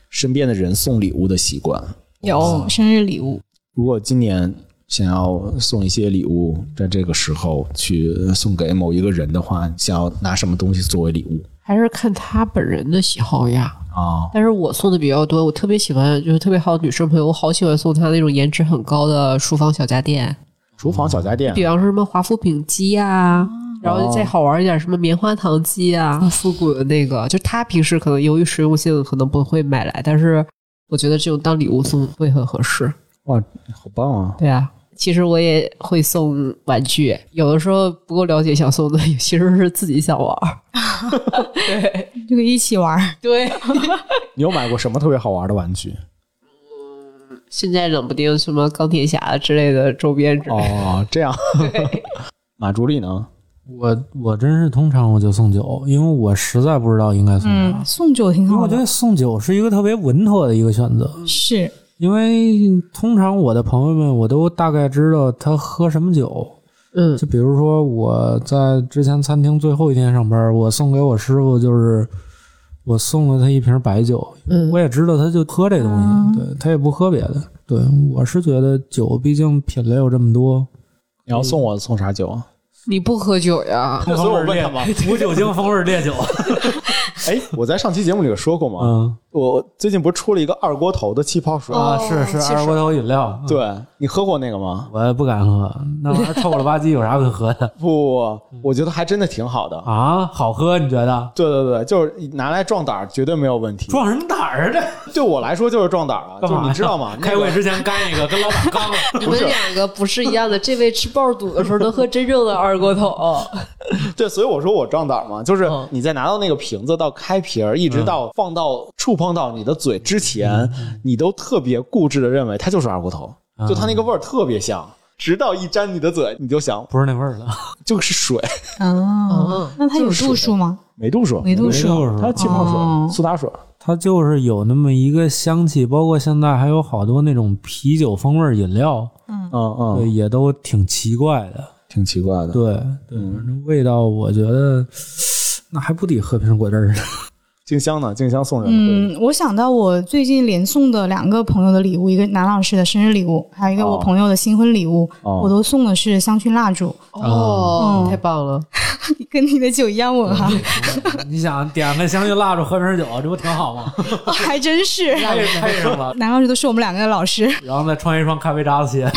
身边的人送礼物的习惯？有生日礼物，如果今年想要送一些礼物，在这个时候去送给某一个人的话，想要拿什么东西作为礼物还是看他本人的喜好呀。啊？但是我送的比较多，我特别喜欢，就是特别好的女生朋友，我好喜欢送她那种颜值很高的厨房小家电，厨房小家电比方说什么华夫饼机啊，然后再好玩一点什么棉花糖机啊，复古的那个，就她平时可能由于实用性可能不会买来，但是我觉得这种当礼物送会很合适。哇，好棒啊！对啊，其实我也会送玩具，有的时候不够了解想送的，其实是自己想玩儿。对 就可以一起玩儿。对，你有买过什么特别好玩的玩具？嗯现在冷不丁什么钢铁侠之类的周边之类的。哦，这样。马助理呢？我我真是通常我就送酒，因为我实在不知道应该送啥。嗯，送酒挺好的我觉得，送酒是一个特别稳妥的一个选择，是因为通常我的朋友们我都大概知道他喝什么酒。嗯就比如说我在之前餐厅最后一天上班，我送给我师傅就是我送了他一瓶白酒，嗯我也知道他就喝这东西，对他也不喝别的。对我是觉得酒毕竟品类有这么多，你要送我送啥酒啊？你不喝酒呀？所以我问他嘛。无酒精风味烈酒。哎，我在上期节目里有说过吗？嗯我最近不是出了一个二锅头的气泡水？啊，是是二锅头饮料，嗯对你喝过那个吗？我不敢喝，那玩意儿臭了吧唧，有啥可喝的 不，我觉得还真的挺好的。啊？好喝？你觉得？对对对，就是拿来壮胆儿，绝对没有问题。壮什么胆儿啊？对我来说就是壮胆儿啊，就干嘛呀你知道吗？那 个开会之前干一个，跟老板刚了。你们两个不是一样的，这位吃爆肚的时候能喝真正的二锅头。对，所以我说我壮胆儿嘛，就是嗯你在拿到那个瓶子到开瓶儿，一直到放到触碰到你的嘴之前，你都特别固执的认为它就是二锅头，就它那个味儿特别香。直到一沾你的嘴，你就想不是那味儿了，就是水，哦，那它有度数吗？没度数，没度数它气泡哦水、苏打水。它就是有那么一个香气，包括现在还有好多那种啤酒风味饮料，嗯对，嗯，也都挺奇怪的。挺奇怪的。对对，反正味道我觉得那还不抵喝瓶果汁儿呢。静香呢？静香送人会嗯，我想到我最近连送的两个朋友的礼物，一个男老师的生日礼物，还有一个我哦朋友的新婚礼物，哦我都送的是香薰蜡烛，哦，嗯太棒了！跟你的酒一样稳哈，你想点个香薰蜡烛，喝瓶酒，这不挺好吗？还真是。配配上了，男老师都是我们两个的老师，然后再穿一双咖啡渣子鞋。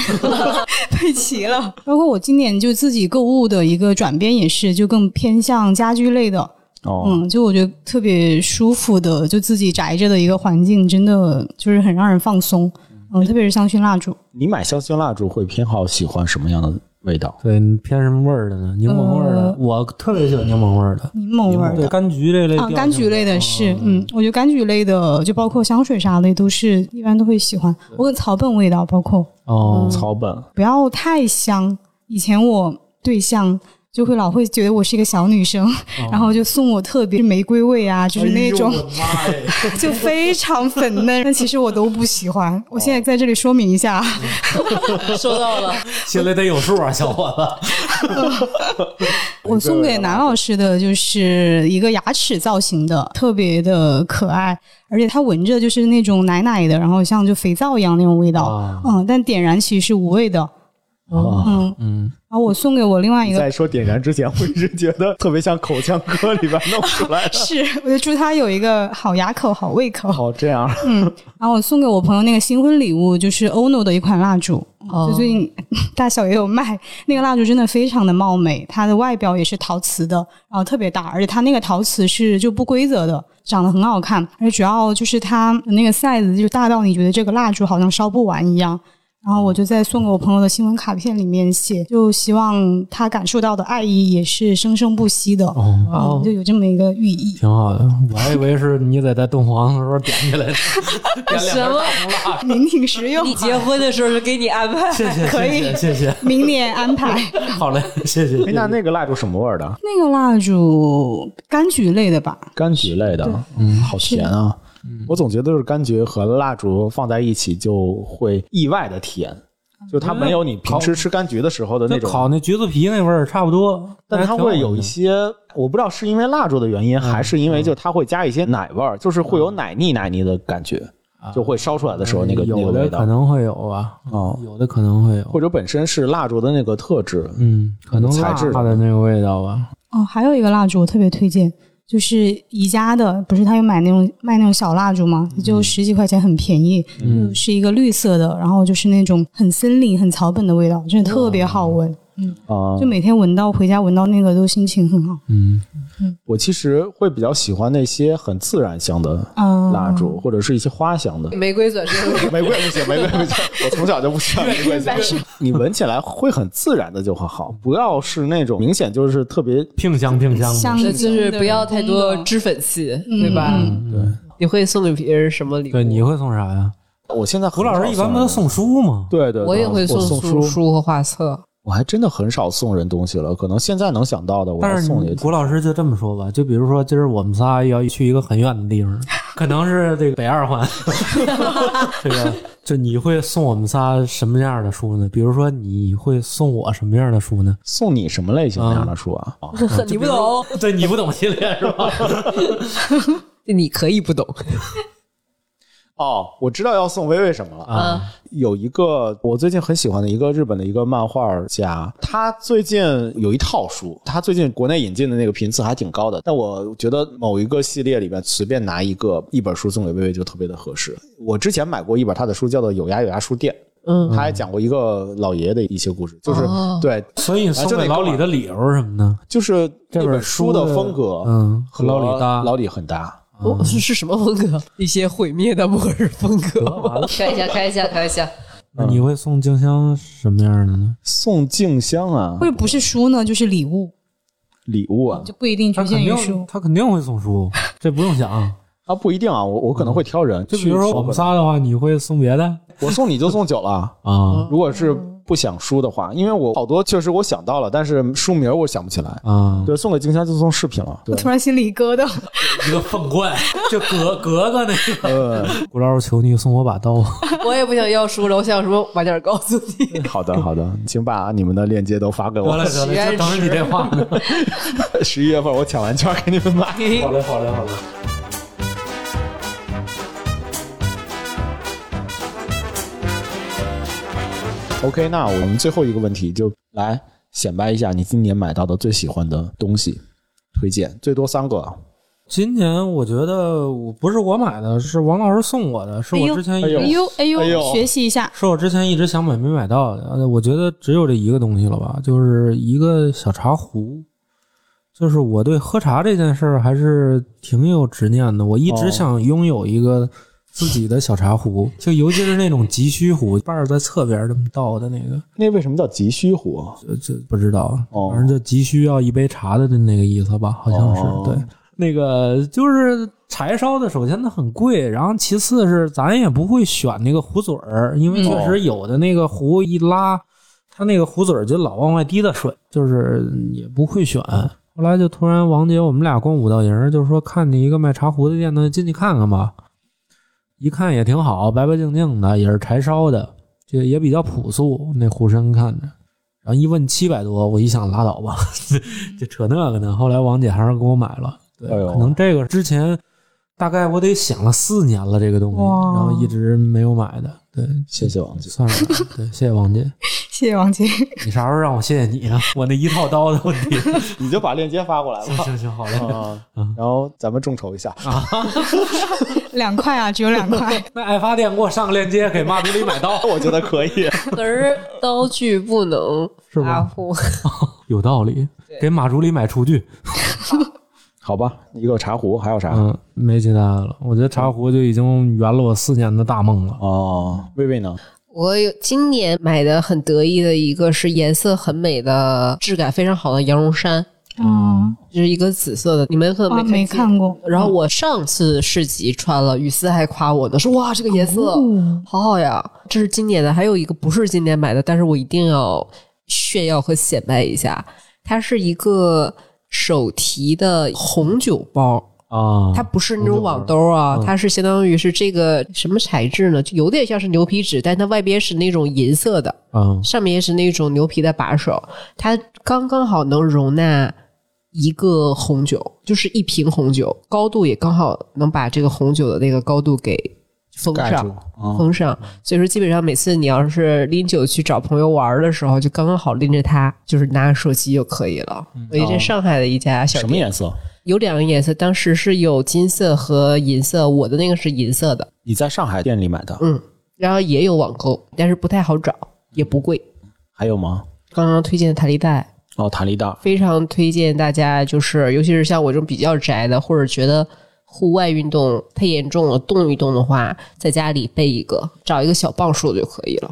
配齐了。包括我今年就自己购物的一个转变也是，就更偏向家居类的。哦，嗯，就我觉得特别舒服的，就自己宅着的一个环境，真的就是很让人放松。嗯，特别是香薰蜡烛，你买香薰蜡烛会偏好喜欢什么样的味道？对，偏什么味儿的呢？柠檬味儿的，呃我特别喜欢柠檬味儿的。柠檬味儿对，的。柑橘这类啊，柑橘类的是，嗯，我觉得柑橘类的，就包括香水啥的，都是一般都会喜欢。我跟草本味道，包括哦，草本不要太香。以前我对象就会老会觉得我是一个小女生，然后就送我特别玫瑰味啊，就是那种、就非常粉嫩，但其实我都不喜欢。我现在在这里说明一下，收到了。心里得有数啊，小伙子。我送给南老师的就是一个牙齿造型的，特别的可爱，而且它闻着就是那种奶奶的，然后像就肥皂一样那种味道，啊嗯，但点燃其实是无味的，啊嗯。嗯，然后我送给我另外一个在说点燃之前，我一直觉得特别像口腔科里边弄出来的。是，我就祝他有一个好牙口、好胃口。好，这样，嗯然后我送给我朋友那个新婚礼物就是 ONO 的一款蜡烛，哦就最近 大小也有卖。那个蜡烛真的非常的貌美，它的外表也是陶瓷的，然后特别大，而且它那个陶瓷是就不规则的，长得很好看。而且主要就是它那个 size 就大到你觉得这个蜡烛好像烧不完一样。然后我就在送给我朋友的新闻卡片里面写，就希望他感受到的爱意也是生生不息的，哦，嗯，就有这么一个寓意。挺好的。我还以为是你在在洞房的时候点起来的，点两什么根蜡烛。您挺实用，你结婚的时候就给你安排，谢谢，可以谢谢，谢谢。明年安排。好嘞，谢谢。哎，那那个蜡烛什么味儿的？那个蜡烛柑橘类的吧？柑橘类的，嗯，好甜啊！我总觉得是柑橘和蜡烛放在一起就会意外的甜，就它没有你平时吃柑橘的时候的那种，那烤那橘子皮那味儿差不多，但它会有一些些，我不知道是因为蜡烛的原因，还是因为就它会加一些奶味儿，就是会有奶腻奶腻的感觉，就会烧出来的时候那个那个味道。有的可。能会有吧，哦。有的可能会有，或者本身是蜡烛的那个特质，嗯，可能材质它的那个味道吧。哦，还有一个蜡烛我特别推荐，就是宜家的，不是他有买那种卖那种小蜡烛吗？也就十几块钱，很便宜，嗯就是一个绿色的，然后就是那种很森林、很草本的味道，真的特别好闻。啊、就每天闻到回家闻到那个都心情很好。嗯，我其实会比较喜欢那些很自然香的嗯，蜡烛，或者是一些花香的。玫瑰转身 玫瑰不行，玫瑰不行，我从小就不喜欢 玫瑰香。你闻起来会很自然的就很好，不要是那种明显就是特别拼香拼香的，香就就是不要太多脂粉气，对吧？嗯对。你会送给别人什么礼物？对，你会送啥呀？我现在胡老师一般不都送书吗？对对，对我也会送送书，书和画册。我还真的很少送人东西了，可能现在能想到的，我要但是送也你古老师就这么说吧，就比如说今儿我们仨要去一个很远的地方，可能是这个北二环，这个就你会送我们仨什么样的书呢？比如说你会送我什么样的书呢？送你什么类型样的书啊？啊你不懂，对你不懂系列是吧？你可以不懂。哦，我知道要送薇薇什么了。啊，有一个我最近很喜欢的一个日本的一个漫画家，他最近有一套书，他最近国内引进的那个频次还挺高的。但我觉得某一个系列里边随便拿一个一本书送给薇薇就特别的合适。我之前买过一本他的书，叫做《有牙有牙书店》，嗯，他还讲过一个老爷爷的一些故事，就是、哦对，所以你送给老李的理由是什么呢？就是这本书的风格，嗯和和老李搭老李很搭。哦，是是什么风格？一些毁灭的末日风格。开一下，开一下，开一下。那你会送静香什么样的呢？送静香啊会，不是书呢，就是礼物，礼物啊就不一定局限于书。他肯定会送书，这不用想。啊不一定啊，我我可能会挑人，就比如说我们仨的话，你会送别的我送你就送酒了。啊如果是不想输的话，因为我好多确实我想到了，但是书名我想不起来。啊？对，送给静香就送饰品了。对我，突然心里一疙瘩，一个凤冠，就格格格那个。呃，古老师求你送我把刀。我也不想要书了，我想什么晚点告诉你。好的好的，请把你们的链接都发给我得了。得了，等着你电话呢。十一月份我抢完券给你们买。好嘞好嘞好嘞。OK，那我们最后一个问题就来显摆一下你今年买到的最喜欢的东西，推荐最多三个。今年我觉得我不是我买的，是王老师送我的，是我之前一哎哎呦哎呦哎呦学习一下。是我之前一直想买没买到的。呃我觉得只有这一个东西了吧，就是一个小茶壶。就是我对喝茶这件事儿还是挺有执念的，我一直哦想拥有一个自己的小茶壶，就尤其是那种急需壶，把儿在侧边这么倒的那个，那为什么叫急需壶啊？这这不知道，哦反正就急需要一杯茶的那个意思吧，好像是、哦对。那个就是柴烧的，首先它很贵，然后其次是咱也不会选那个壶嘴儿，因为确实有的那个壶一拉，它那个壶嘴儿就老往外滴的水，就是也不会选。后来就突然王姐我们俩逛五道营，就是说看见一个卖茶壶的店呢，进去看看吧。一看也挺好，白白净净的，也是柴烧的，这个也比较朴素，那壶身看着。然后一问七百多，我一想拉倒吧，就扯那个呢。后来王姐还是给我买了，对，哎可能这个之前大概我得想了四年了，这个东西，然后一直没有买的。对，谢谢王姐。算了吧对，谢谢王姐。谢谢王姐。你啥时候让我谢谢你啊？我那一套刀的问题。你就把链接发过来吧。行行行，好嘞。啊，然后咱们众筹一下啊。两块啊，只有两块。那爱发电给我上个链接，给马助理买刀，我觉得可以。可是刀具不能是吧。有道理。给马助理买厨具。好吧，一个茶壶，还有啥？嗯，没其他的了。我觉得茶壶就已经圆了我四年的大梦了。哦，薇薇呢？我有今年买的很得意的一个是颜色很美的、质感非常好的羊绒衫，嗯，就是一个紫色的，你们可能啊，没没看过。然后我上次市集穿了，雨丝还夸我呢，说哇这个颜色哦好好呀，这是今年的。还有一个不是今年买的，但是我一定要炫耀和显摆一下，它是一个手提的红酒包。啊，它不是那种网兜啊，它是相当于是这个什么材质呢？就有点像是牛皮纸，但它外边是那种银色的，嗯上面也是那种牛皮的把手，它刚刚好能容纳一个红酒，就是一瓶红酒，高度也刚好能把这个红酒的那个高度给封上封上，所以说基本上每次你要是拎酒去找朋友玩的时候，就刚刚好拎着它，就是拿着手机就可以了。我觉得这上海的一家小店什么颜色？有两个颜色，当时是有金色和银色，我的那个是银色的，你在上海店里买的？嗯，然后也有网购，但是不太好找，也不贵。还有吗？刚刚推荐的弹力带，哦，弹力带。非常推荐大家，就是尤其是像我这种比较宅的，或者觉得户外运动太严重了，动一动的话，在家里备一个，找一个小磅数就可以了。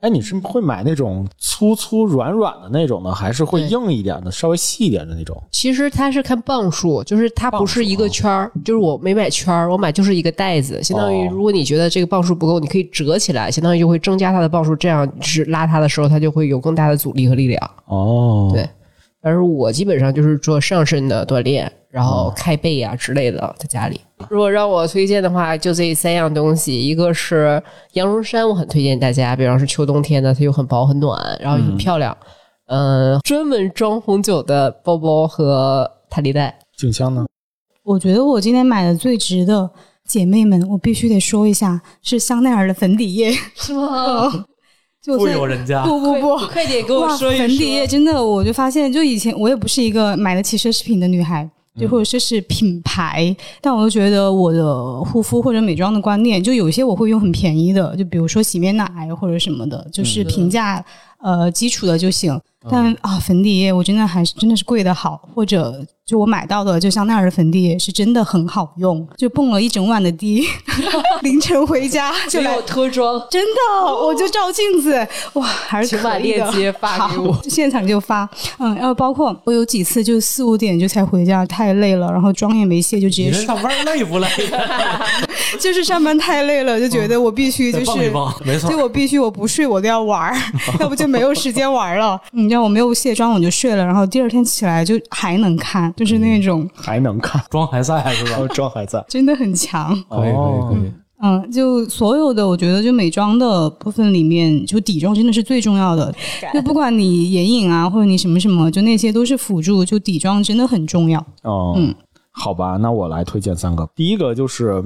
哎，你是会买那种粗粗软软的那种呢，还是会硬一点的，稍微细一点的那种？其实它是看磅数，就是它不是一个圈儿，就是我没买圈儿，我买就是一个袋子，相当于哦如果你觉得这个磅数不够，你可以折起来，相当于就会增加它的磅数，这样就是拉它的时候，它就会有更大的阻力和力量。哦，对但是我基本上就是做上身的锻炼，然后开背啊之类的，在家里。如果让我推荐的话，就这三样东西，一个是羊绒衫，我很推荐大家，比方说秋冬天的，它又很薄很暖，然后又很漂亮。嗯、专门装红酒的包包和弹力带。静香呢？我觉得我今天买的最值的，姐妹们，我必须得说一下，是香奈儿的粉底液。是吗？富就在有人家。不不不，快点跟我，说一说。粉底液真的，我就发现，就以前我也不是一个买得起奢侈品的女孩，就或者说是品牌，但我又觉得我的护肤或者美妆的观念，就有些我会用很便宜的，就比如说洗面奶或者什么的，就是平价、呃基础的就行。但啊，粉底液我真的还是真的是贵的好，或者就我买到的，就香奈儿的粉底液是真的很好用，就蹦了一整晚的迪，凌晨回家就来 脱妆，真的，我就照镜子，哇，还是请把可以的链接发给我现场就发。嗯，然后包括我有几次就四五点就才回家，太累了，然后妆也没卸，就直接睡。上班累不累？就是上班太累了，就觉得我必须就是没错就。我必须我不睡我都要玩儿，要不就没有时间玩儿了。你知道我没有卸妆我就睡了，然后第二天起来就还能看，就是那种还能看，妆还在是吧？妆还在。真的很强。可以可以可以。嗯，就所有的，我觉得就美妆的部分里面，就底妆真的是最重要的。就不管你眼影啊，或者你什么什么，就那些都是辅助，就底妆真的很重要。哦，嗯好吧，那我来推荐三个。第一个就是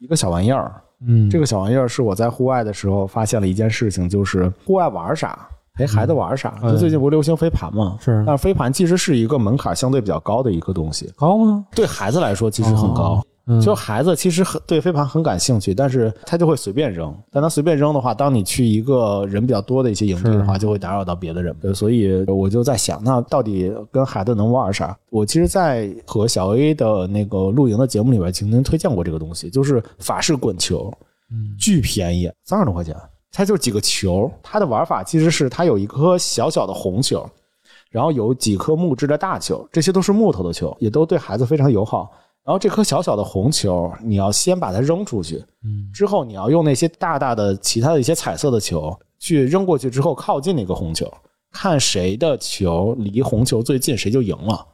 一个小玩意儿，嗯，这个小玩意儿是我在户外的时候发现了一件事情，就是户外玩啥，陪孩子玩啥。嗯就最近不流行飞盘吗，是但是飞盘其实是一个门槛相对比较高的一个东西，高吗？对孩子来说其实很高。就孩子其实很对飞盘很感兴趣，但是他就会随便扔。但他随便扔的话，当你去一个人比较多的一些营地的话，就会打扰到别的人。对所以我就在想，那到底跟孩子能玩啥？我其实，在和小 A 的那个露营的节目里边曾经推荐过这个东西，就是法式滚球，巨便宜，三十多块钱。它就几个球，它的玩法其实是它有一颗小小的红球，然后有几颗木质的大球，这些都是木头的球，也都对孩子非常友好。然后这颗小小的红球，你要先把它扔出去，嗯之后你要用那些大大的其他的一些彩色的球去扔过去之后靠近那个红球，看谁的球离红球最近，谁就赢了。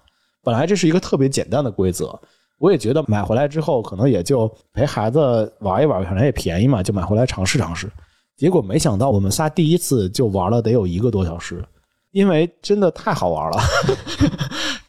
本来这是一个特别简单的规则，我也觉得买回来之后可能也就陪孩子玩一玩，反正也便宜嘛，就买回来尝试尝试。结果没想到我们仨第一次就玩了得有一个多小时，因为真的太好玩了。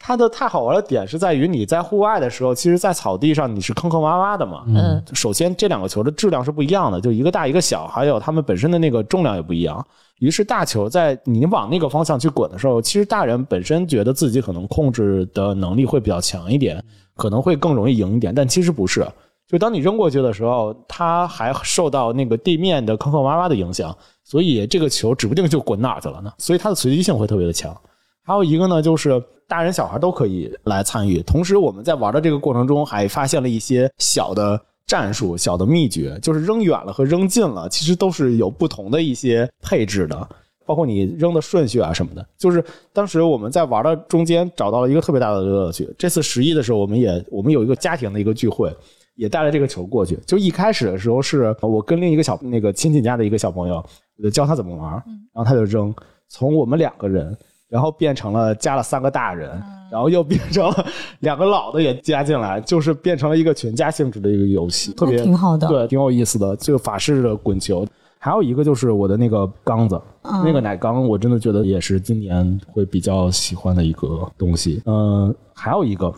它的太好玩的点是在于你在户外的时候，其实，在草地上你是坑坑洼洼的嘛。嗯，首先这两个球的质量是不一样的，就一个大一个小，还有它们本身的那个重量也不一样。于是大球在你往那个方向去滚的时候，其实大人本身觉得自己可能控制的能力会比较强一点，可能会更容易赢一点，但其实不是。就当你扔过去的时候，它还受到那个地面的坑坑洼洼的影响，所以这个球指不定就滚哪去了呢。所以它的随机性会特别的强。还有一个呢，就是大人小孩都可以来参与。同时，我们在玩的这个过程中，还发现了一些小的战术、小的秘诀，就是扔远了和扔近了，其实都是有不同的一些配置的，包括你扔的顺序啊什么的。就是当时我们在玩的中间找到了一个特别大的乐趣。这次十一的时候，我们也我们有一个家庭的一个聚会。也带了这个球过去，就一开始的时候是我跟另一个小那个亲戚家的一个小朋友，我就教他怎么玩，然后他就扔，从我们两个人，然后变成了加了三个大人，然后又变成了 两个老的也加进来，就是变成了一个全家性质的一个游戏，特别挺好的对，挺有意思的。这个法式的滚球，还有一个就是我的那个缸子，那个奶缸，我真的觉得也是今年会比较喜欢的一个东西。嗯、还有一个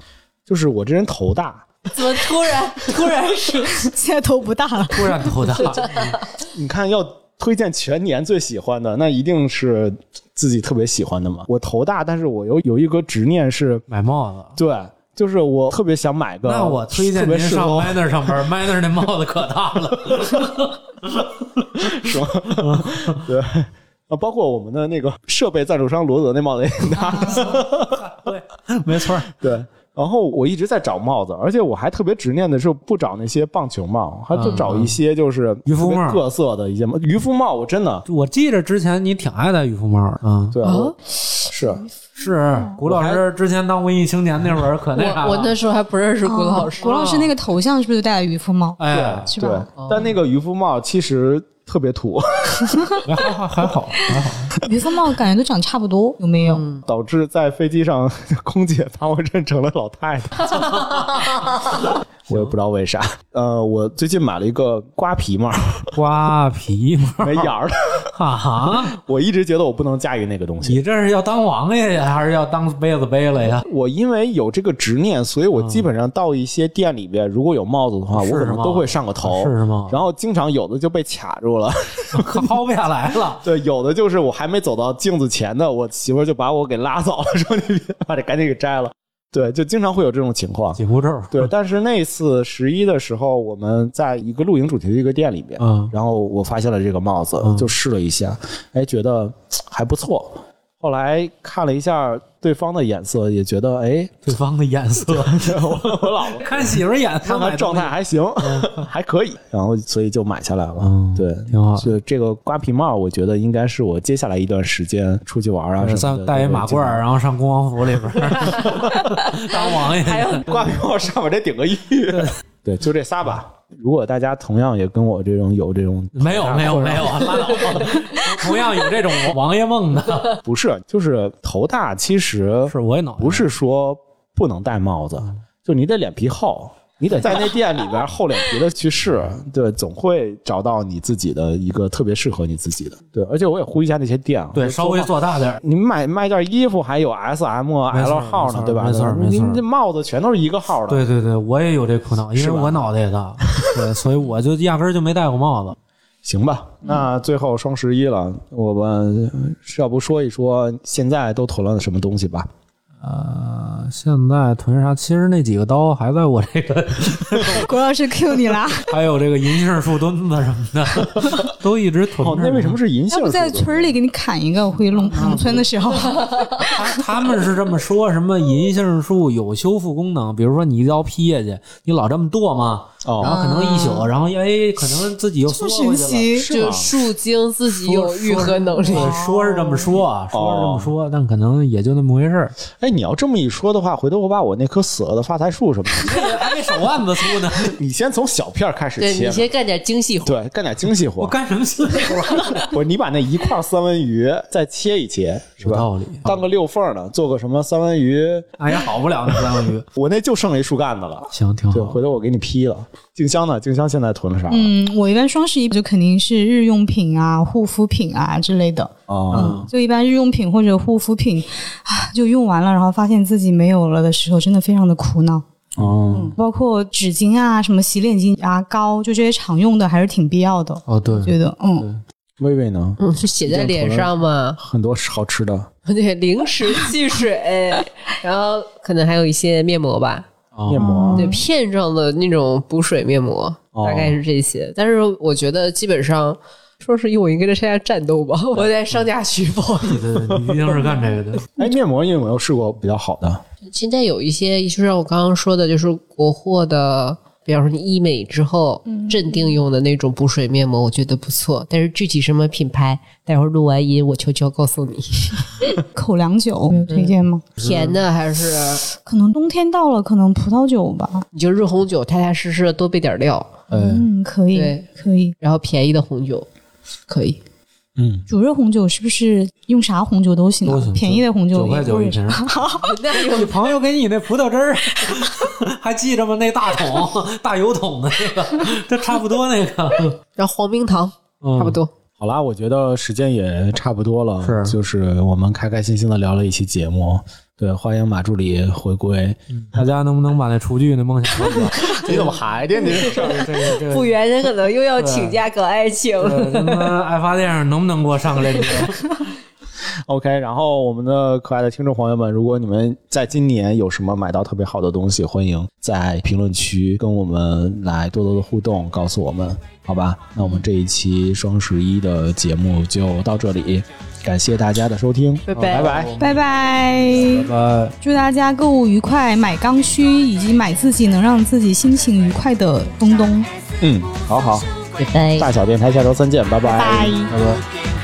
就是我这人头大。怎么突然突然是 现在头不大了。突然头大，你看，要推荐全年最喜欢的，那一定是自己特别喜欢的嘛。我头大，但是我有有一个执念是，买帽子。对，就是我特别想买个，那我推荐特别适您上合 Miner 上班，Miner 那帽子可大了。是吗？对。啊，包括我们的那个设备赞助商罗德那帽子也挺大的，对，没错儿。对。然后我一直在找帽子，而且我还特别执念的是不找那些棒球帽，还就找一些就是渔夫帽。各色的一些帽。渔夫帽我真的我记着之前你挺爱戴渔夫帽的啊，对啊，是。是古老师之前当文艺青年那会儿可那啥了。我我那时候还不认识古老师，古老师那个头像是不是就戴了渔夫帽？哎，对是吧，但那个渔夫帽其实特别土，还好还好还好，渔夫帽感觉都长差不多，有没有？导致在飞机上 空姐把我认成了老太太。我也不知道为啥。呃，我最近买了一个瓜皮帽，瓜皮帽没眼儿的。哈哈，我一直觉得我不能驾驭那个东西。你这是要当王爷呀，还是要当杯子杯了呀？我因为有这个执念，所以我基本上到一些店里边，如果有帽子的话，是我可能都会上个头。是吗然后经常有的就被卡住了。薅不下来了。对，有的就是我还没走到镜子前呢，我媳妇儿就把我给拉走了，说你把这赶紧给摘了。对，就经常会有这种情况。紧箍咒，对，但是那次十一的时候，我们在一个露营主题的一个店里面，嗯然后我发现了这个帽子，嗯就试了一下，哎，觉得还不错。后来看了一下对方的眼色，也觉得哎，对方的眼色，我我老婆看媳妇儿眼色看看状态还行，还可以，然后所以就买下来了。嗯对，挺好就这个瓜皮帽，我觉得应该是我接下来一段时间出去玩啊什么再的，带一马褂儿，然后上恭王府里边 当王爷去。还 有瓜皮帽上面得顶个玉。对，就这仨吧。如果大家同样也跟我这种有这种没有没有没有，拉倒！同样有这种王爷梦的，不是，就是头大，其实是我也脑不是说不能戴帽子，就你得脸皮厚，你得在那店里边厚脸皮的去试，对，总会找到你自己的一个特别适合你自己的。对，而且我也呼吁一下那些店啊，对，稍微做大点儿。你们买卖件衣服还有 S、M、L 号呢，对吧？没错没这帽子全都是一个号的。对对对，我也有这苦恼，因为我脑袋也大，对，所以我就压根儿就没戴过帽子。行吧，那最后双十一了，我们要不说一说现在都囤了什么东西吧？呃，现在囤啥？其实那几个刀还在我这个，郭老师 Q 你啦！还有这个银杏树墩子什么的，都一直囤哦着。，那为什么是银杏要不树？在村里给你砍一个，回农农村的时候，他他们是这么说，什么银杏树有修复功能，比如说你一刀劈下去，你老这么剁嘛，然哦，后可能一宿，然后哎，可能自己又缩这回去就树精自己有愈合能力。说是这么说啊，说是这么说，但可能也就那么回事儿。哎，你要这么一说的话，回头我把我那棵死了的发财树什么的，还没手腕子粗呢，你先从小片开始对切。你先干点精细活。对，干点精细活。我干什么去？我你把那一块三文鱼再切一切，是吧？有道理当个六缝的，做个什么三文鱼，哎呀，好不了那三文鱼。我那就剩了一树干子了。行，挺对，好。回头我给你批了。静香呢？静香现在囤了啥？嗯，我一般双十一就肯定是日用品啊、护肤品啊之类的。啊，就一般日用品或者护肤品啊，就用完了，然后发现自己没有了的时候，真的非常的苦恼。哦，包括纸巾啊、什么洗脸巾、牙膏，就这些常用的还是挺必要的。哦，对，觉得嗯，薇薇呢？嗯，是写在脸上吗？很多好吃的 对，零食、汽水，然后可能还有一些面膜吧，哦面膜，对，片状的那种补水面膜，哦大概是这些。但是我觉得基本上，双十一我应该在参加战斗吧，我在商家区，不好意思。对对，你一定是干这个的。哎，面膜你有没有试过比较好的？现在有一些，就像我刚刚说的，就是国货的，比方说你医美之后镇定用的那种补水面膜，我觉得不错。但是具体什么品牌，待会儿录完音我悄悄告诉你。口粮酒有推荐吗？甜的还是可能冬天到了，可能葡萄酒吧。你就热红酒，踏踏实实的多备点料，哎，嗯，可以对，可以。然后便宜的红酒可以。嗯，煮热红酒是不是用啥红酒都行啊？便宜的红酒九块九一也瓶。那有你朋友给你那葡萄汁儿，还记着吗？那大桶、大油桶的那个，这差不多那个，然后黄冰糖嗯差不多。好啦，我觉得时间也差不多了，是就是我们开开心心的聊了一期节目。对，欢迎马助理回归。大家能不能把那厨具那梦想？你怎么还惦记 这事儿？这个这个不圆人可能又要请假搞爱情。对他妈爱发电能不能给我上个链接？OK，然后我们的可爱的听众朋友们，如果你们在今年有什么买到特别好的东西，欢迎在评论区跟我们来多多的互动，告诉我们，好吧？那我们这一期双十一的节目就到这里，感谢大家的收听，拜拜拜拜。拜拜。拜拜。祝大家购物愉快，买刚需以及买自己能让自己心情愉快的东东。嗯，好好，拜拜。大小电台下周三见，拜拜拜。拜拜。